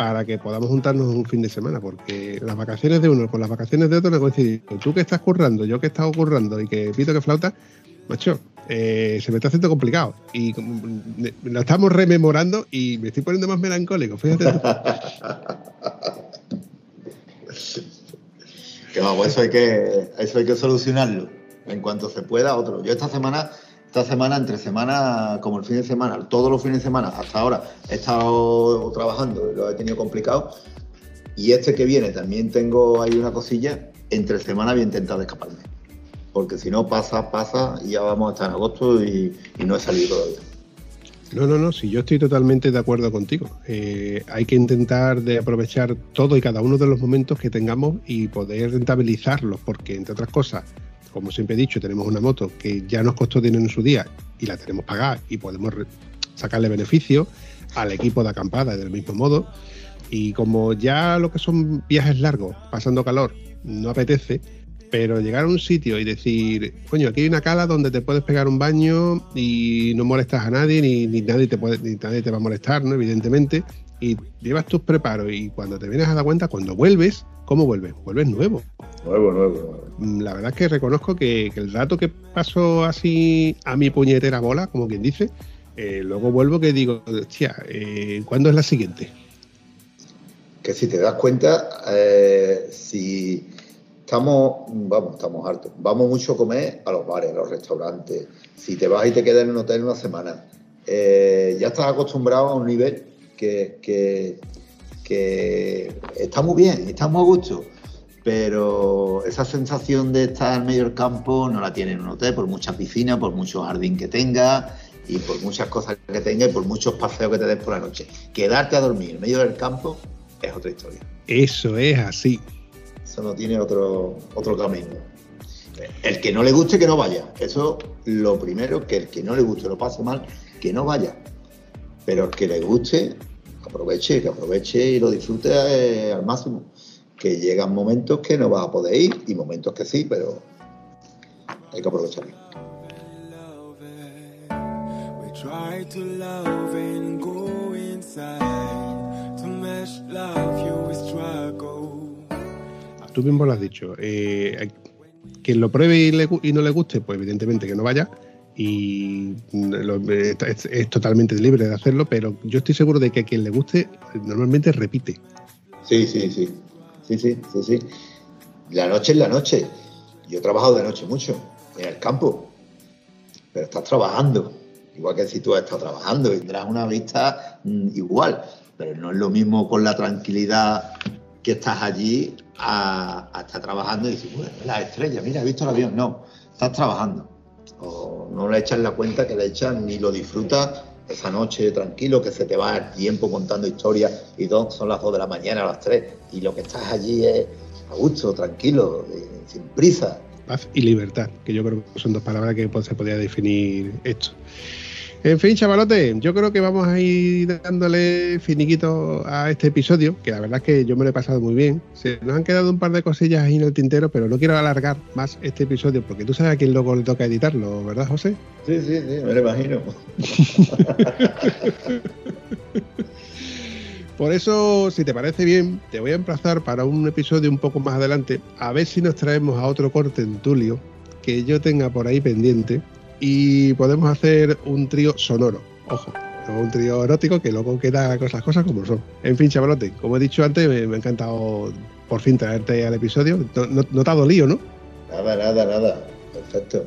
para que podamos juntarnos un fin de semana, porque las vacaciones de uno con las vacaciones de otro no coinciden. Tú que estás currando, yo que he estado currando y que pito que flauta, macho, eh, se me está haciendo complicado. Y como, mm, lo estamos rememorando y me estoy poniendo más melancólico, fíjate. Que vamos, eso hay que, eso hay que solucionarlo. En cuanto se pueda, otro. Yo esta semana, esta semana, entre semana, como el fin de semana, todos los fines de semana, hasta ahora, he estado trabajando, lo he tenido complicado. Y este que viene también tengo ahí una cosilla. Entre semana voy a intentar escaparme. Porque si no pasa, pasa y ya vamos a estar en agosto y, no he salido todavía. No, no, no, si yo estoy totalmente de acuerdo contigo. Eh, hay que intentar de aprovechar todo y cada uno de los momentos que tengamos y poder rentabilizarlos, porque entre otras cosas, como siempre he dicho, tenemos una moto que ya nos costó dinero en su día y la tenemos pagada y podemos sacarle beneficio al equipo de acampada del mismo modo. Y como ya lo que son viajes largos, pasando calor, no apetece, pero llegar a un sitio y decir, coño, aquí hay una cala donde te puedes pegar un baño y no molestas a nadie, ni nadie te puede, ni nadie te va a molestar, ¿no? Evidentemente. Y llevas tus preparos y cuando te vienes a dar cuenta, cuando vuelves, ¿cómo vuelves? Vuelves nuevo. Nuevo, nuevo, nuevo. Mm, La verdad es que reconozco que, que el rato que paso así a mi puñetera bola, como quien dice, eh, luego vuelvo que digo, hostia, eh, ¿cuándo es la siguiente? que si te das cuenta, eh, si estamos, vamos, estamos hartos, vamos mucho a comer a los bares, a los restaurantes, si te vas y te quedas en un hotel una semana, eh, ya estás acostumbrado a un nivel que, que, que está muy bien, está muy a gusto, pero esa sensación de estar en medio del campo no la tiene en un hotel, por mucha piscina, por mucho jardín que tenga y por muchas cosas que tenga y por muchos paseos que te des por la noche. Quedarte a dormir en medio del campo es otra historia. Eso es así. Eso no tiene otro, otro camino. El que no le guste, que no vaya. Eso lo primero, que el que no le guste, lo pase mal, que no vaya. Pero el que le guste, aproveche, que aproveche y lo disfrute eh, al máximo. Que llegan momentos que no vas a poder ir y momentos que sí, pero hay que aprovecharlo. We try to love and go inside. To mesh love, you will struggle. Tú mismo lo has dicho. eh, quien lo pruebe y, le y no le guste, pues evidentemente que no vaya. Y eh, es, totalmente libre de hacerlo, pero yo estoy seguro de que a quien le guste normalmente repite. Sí, sí, sí. Sí, sí, sí, sí. La noche es la noche. Yo he trabajado de noche mucho, en el campo. Pero estás trabajando. Igual que si tú has estado trabajando tendrás una vista mm, igual. Pero no es lo mismo con la tranquilidad que estás allí a, a estar trabajando y dices, bueno, la estrella, mira, he visto el avión. No, estás trabajando. O no le echas la cuenta que le echas ni lo disfrutas esa noche tranquilo, que se te va el tiempo contando historias y dos, son las 2 de la mañana, las 3, y lo que estás allí es a gusto, tranquilo, sin prisa. Paz y libertad, que yo creo que son dos palabras que se podría definir esto. En fin, chavalote, yo creo que vamos a ir dándole finiquito a este episodio, que la verdad es que yo me lo he pasado muy bien. Se nos han quedado un par de cosillas ahí en el tintero, pero no quiero alargar más este episodio, porque tú sabes a quién luego le toca editarlo, ¿verdad, José? Sí, sí, sí, me lo imagino. Por eso, si te parece bien, te voy a emplazar para un episodio un poco más adelante, a ver si nos traemos a otro corte en Tulio que yo tenga por ahí pendiente y podemos hacer un trío sonoro. Ojo, no un trío erótico que luego queda con las cosas como son. En fin, chavalote, como he dicho antes, me, me ha encantado por fin traerte al episodio. No, no, no te ha dolido, ¿no? Nada, nada, nada. Perfecto.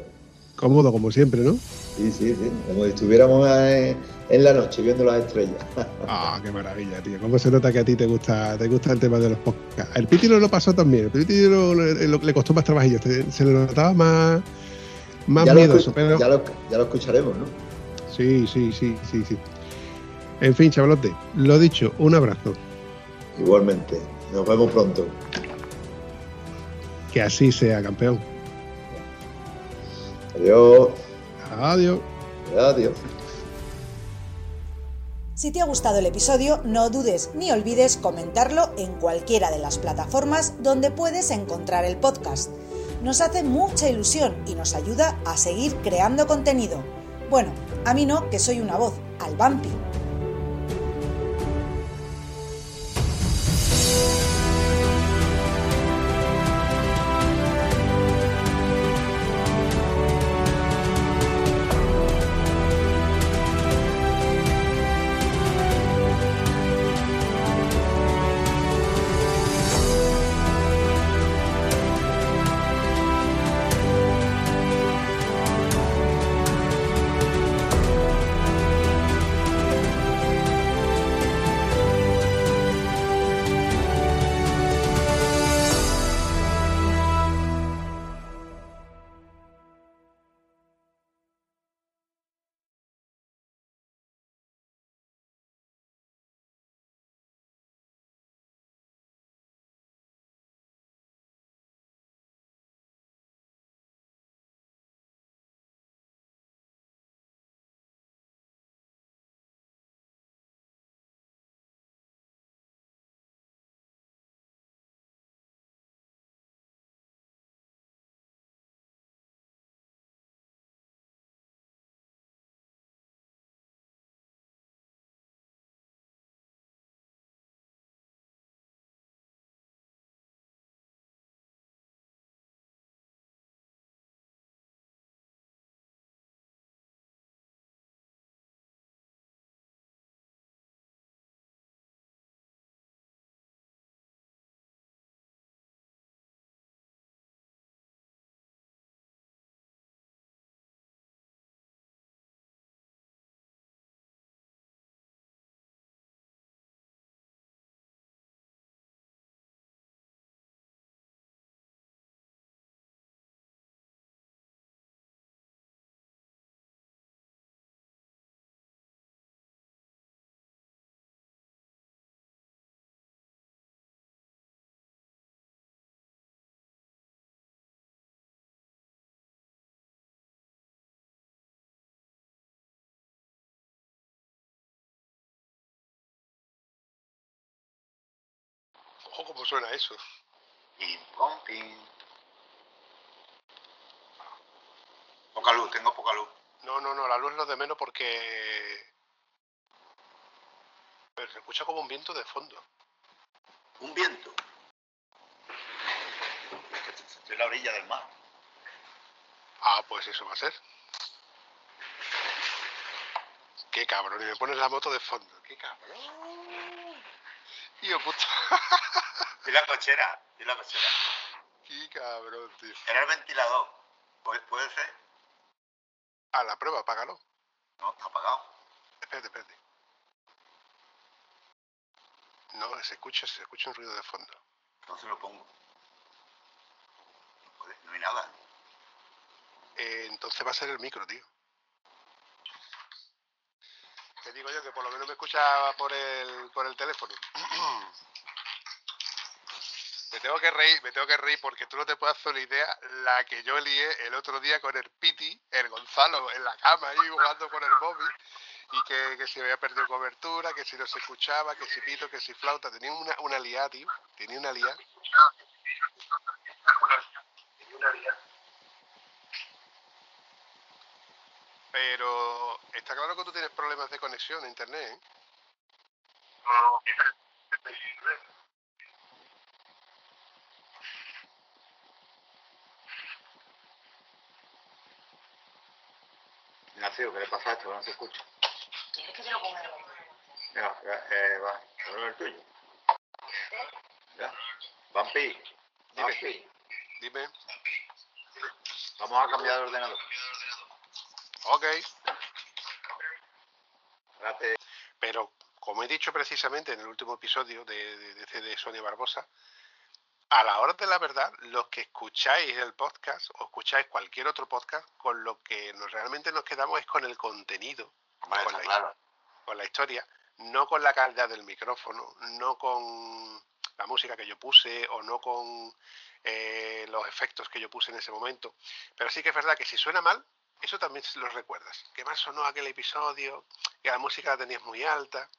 Cómodo como siempre, ¿no? Sí, sí, sí. Como si estuviéramos en, en la noche viendo las estrellas. Ah, qué maravilla, tío. ¿Cómo se nota que a ti te gusta, te gusta el tema de los podcasts? El Piti no lo pasó también. El Piti lo- le, lo- le costó más trabajillo. Se, se le notaba más, más ya, miedoso. Pero... ya, lo, ya lo escucharemos, ¿no? Sí, sí, sí, sí, sí. En fin, chavalote, lo dicho, un abrazo. Igualmente. Nos vemos pronto. Que así sea, campeón. Adiós. Adiós. Adiós. Si te ha gustado el episodio, no dudes ni olvides comentarlo en cualquiera de las plataformas donde puedes encontrar el podcast. Nos hace mucha ilusión y nos ayuda a seguir creando contenido. Bueno, a mí no, que soy una voz, al vampi. Ojo cómo suena eso. Pim, pom, pim. Poca luz, tengo poca luz. No, no, no, la luz es lo de menos porque... Pero se escucha como un viento de fondo. Un viento. Estoy en la orilla del mar. Ah, pues eso va a ser. Qué cabrón, y me pones la moto de fondo. Qué cabrón. Tío puta. Y la cochera, y la cochera. Qué cabrón, tío. Era el ventilador. ¿Puede, puede ser? A la prueba, apágalo. No, está apagado. Espérate, espérate. No, se escucha, se escucha un ruido de fondo. Entonces lo pongo. No hay nada. Eh, entonces va a ser el micro, tío. Te digo yo que por lo menos me escucha por el, por el teléfono. me tengo que reír, me tengo que reír porque tú no te puedes hacer la idea la que yo lié el otro día con el Piti, el Gonzalo, en la cama ahí jugando con el móvil y que, que si había perdido cobertura, que si no se escuchaba, que si pito, que si flauta. Tenía una, una liada, tío. Tenía una liada. Pero está claro que tú tienes problemas de conexión a internet, ¿eh? Ignacio, ¿qué le pasa a esto? Que no se escucha. ¿Quieres que te lo ponga en? Mira, ya, eh, va. ¿Ponlo en el tuyo? Ya. Vampi. Vampi. Dime. Vamos a cambiar de ordenador. Ok. Pero, como he dicho precisamente en el último episodio de, de, de, Sonia Barbosa, a la hora de la verdad, los que escucháis el podcast o escucháis cualquier otro podcast, con lo que nos, realmente nos quedamos es con el contenido, con la, claro. con la historia, no con la calidad del micrófono, no con la música que yo puse o no con eh, los efectos que yo puse en ese momento. Pero sí que es verdad que si suena mal, eso también lo recuerdas. Que más sonó aquel episodio, que la música la tenías muy alta.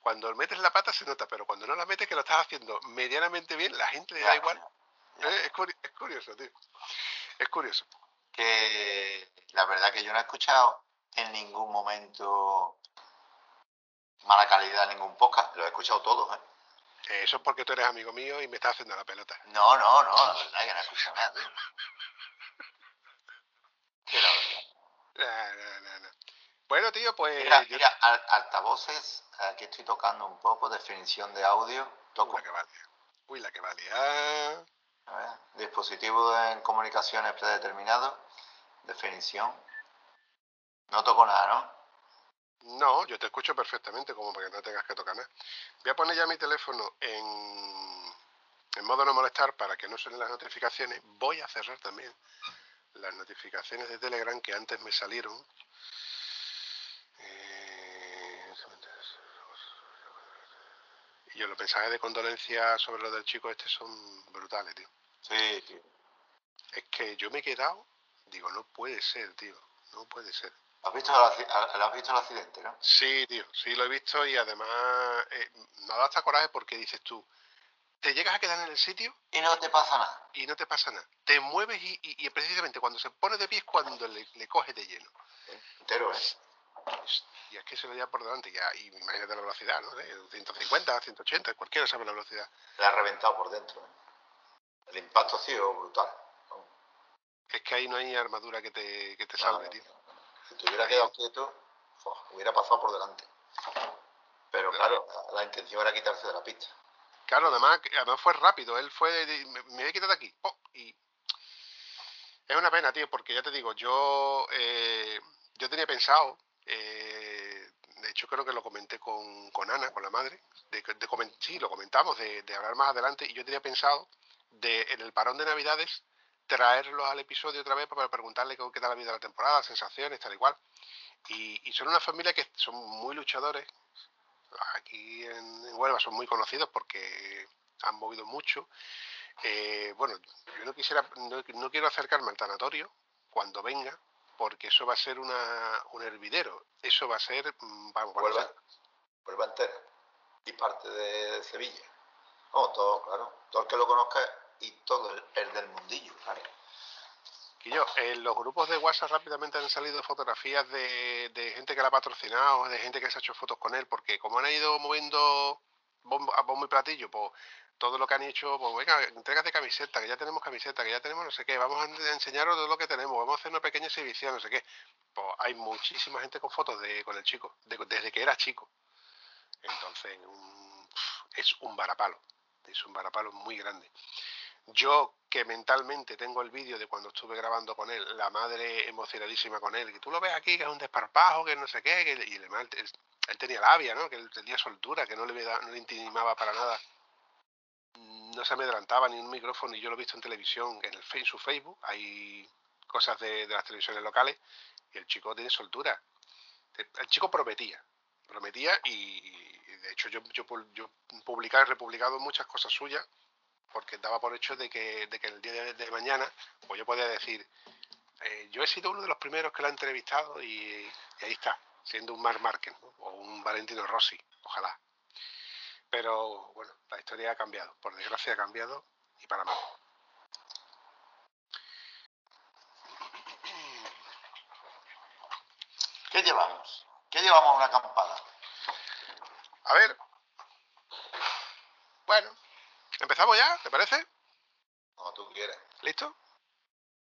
Cuando metes la pata se nota, pero cuando no la metes, que lo estás haciendo medianamente bien, la gente le da igual. Eh, Es, curi- es curioso, tío. Es curioso. que la verdad que yo no he escuchado en ningún momento mala calidad ningún podcast. Lo he escuchado todos, ¿eh? Eh, Eso es porque tú eres amigo mío y me estás haciendo la pelota. No, no, no, la verdad que no he escuchado nada, tío. Que la verdad. No, no, no, no. Bueno, tío, pues Mira, yo- mira, al- altavoces, aquí estoy tocando un poco, definición de audio, toco. Uy, la que va a liar. Uy, la que va a liar. A ver, dispositivo en comunicaciones predeterminado, definición. No toco nada, ¿no? No, yo te escucho perfectamente, como para que no tengas que tocar nada. Voy a poner ya mi teléfono en, en modo no molestar para que no suenen las notificaciones. Voy a cerrar también las notificaciones de Telegram que antes me salieron. Eh, Y yo los mensajes de condolencia sobre lo del chico este son brutales, tío. Sí, tío. Es que yo me he quedado, digo, no puede ser, tío, no puede ser. ¿Has visto el, has- visto el accidente, no? Sí, tío, sí lo he visto y además eh, me dado hasta coraje porque dices tú, te llegas a quedar en el sitio Y no te pasa nada. y no te pasa nada. Te mueves y, y- y precisamente cuando se pone de pie es cuando le, le coges de lleno. Entero, ¿eh? Y es que se lo lleva por delante ya, y imagínate la velocidad, ¿no? De 150, 180, cualquiera sabe la velocidad. Le ha reventado por dentro, ¿eh? El impacto ha sido brutal. Es que ahí no hay armadura que te, que te salve, no, tío. Si te hubiera quedado quieto, hubiera pasado por delante. Pero claro, la, la intención era quitarse de la pista. Claro, además, además fue rápido, él fue, de- me, voy a quitar de aquí. Y es una pena, tío, porque ya te digo, yo, eh, yo tenía pensado, eh, de hecho creo que lo comenté con, con Ana, con la madre, de, de sí, lo comentamos, de, de hablar más adelante, y yo tenía pensado de en el parón de Navidades traerlos al episodio otra vez para preguntarle qué tal ha habido la temporada, sensaciones, tal igual. Y, y son una familia que son muy luchadores. Aquí en, Huelva son muy conocidos porque han movido mucho. Eh, bueno, yo no quisiera, no, no quiero acercarme al tanatorio cuando venga, porque eso va a ser una, un hervidero. Eso va a ser, mm, vamos, a Huelva, ser- Huelva entera. Y parte de, Sevilla. Oh, todo, claro. Todo el que lo conozca y todo el, el del mundillo, claro. Y yo, en los grupos de WhatsApp rápidamente han salido fotografías de, gente que la ha patrocinado, de gente que se ha hecho fotos con él, porque como han ido moviendo bombo, a bombo y platillo, pues todo lo que han hecho, pues venga, entregas de camiseta, que ya tenemos camiseta, que ya tenemos no sé qué, vamos a en- enseñaros todo lo que tenemos, vamos a hacer una pequeña exhibición, no sé qué. Pues hay muchísima gente con fotos de, con el chico, de- desde que era chico. Entonces, un- es un varapalo, es un varapalo muy grande. Yo que mentalmente tengo el vídeo de cuando estuve grabando con él, la madre emocionadísima con él, que tú lo ves aquí, que es un desparpajo, que no sé qué, que, y además él, él tenía labia, ¿no? Que él tenía soltura, que no le, no le intimaba para nada. No se amedrantaba ni un micrófono, y yo lo he visto en televisión, en, el, en su Facebook, hay cosas de, de las televisiones locales, y el chico tiene soltura. El chico prometía, prometía, y, de hecho yo, yo, yo publicado y republicado muchas cosas suyas, porque daba por hecho de que, de que el día de, de mañana, pues yo podía decir, eh, yo he sido uno de los primeros que lo ha entrevistado y, y ahí está, siendo un Marc Márquez ¿no? o un Valentino Rossi, ojalá. Pero bueno, la historia ha cambiado, por desgracia ha cambiado y para mal. ¿Qué llevamos? ¿Qué llevamos a una acampada? A ver. Bueno, empezamos ya, ¿te parece? Como tú quieras. ¿Listo?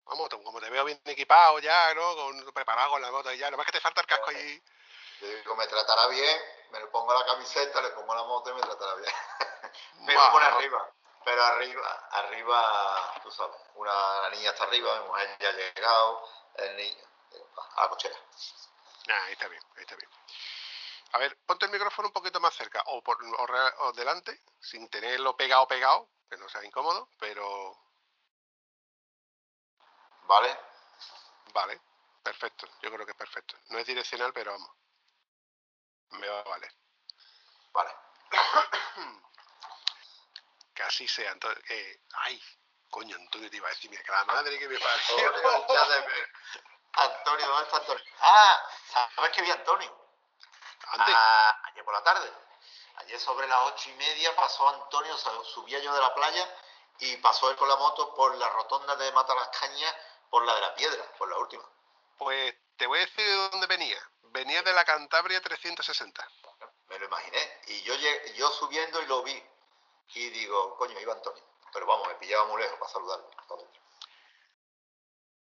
Vamos, como te veo bien equipado ya, ¿no? Con, preparado con la moto y ya, nomás que te falta el casco ahí. Yo digo, me tratará bien, me le pongo la camiseta, le pongo la moto y me tratará bien. me lo pone arriba. Pero arriba, arriba, tú sabes, una la niña está arriba, mi mujer ya ha llegado, el niño, a la cochera. Ah, ahí está bien, ahí está bien. A ver, ponte el micrófono un poquito más cerca, o, por, o, re- o delante, sin tenerlo pegado, pegado, que no sea incómodo, pero ¿Vale? vale, perfecto, yo creo que es perfecto. No es direccional, pero vamos. Me va a valer. Vale. Que así sea, entonces, que, ay, coño, Antonio te iba a decir, mira, que la madre que me parió. Antonio, ¿dónde está Antonio? Ah, ¿sabes que vi a Antonio? Ah, ayer por la tarde. Ayer sobre las ocho y media pasó Antonio, subía yo de la playa y pasó él con la moto por la rotonda de Mata las Cañas, por la de la piedra, por la última. Pues te voy a decir de dónde venía. Venía de la Cantabria 360. Me lo imaginé. Y yo, yo subiendo y lo vi. Y digo, coño, iba Antonio. Pero vamos, me pillaba muy lejos para saludarlo.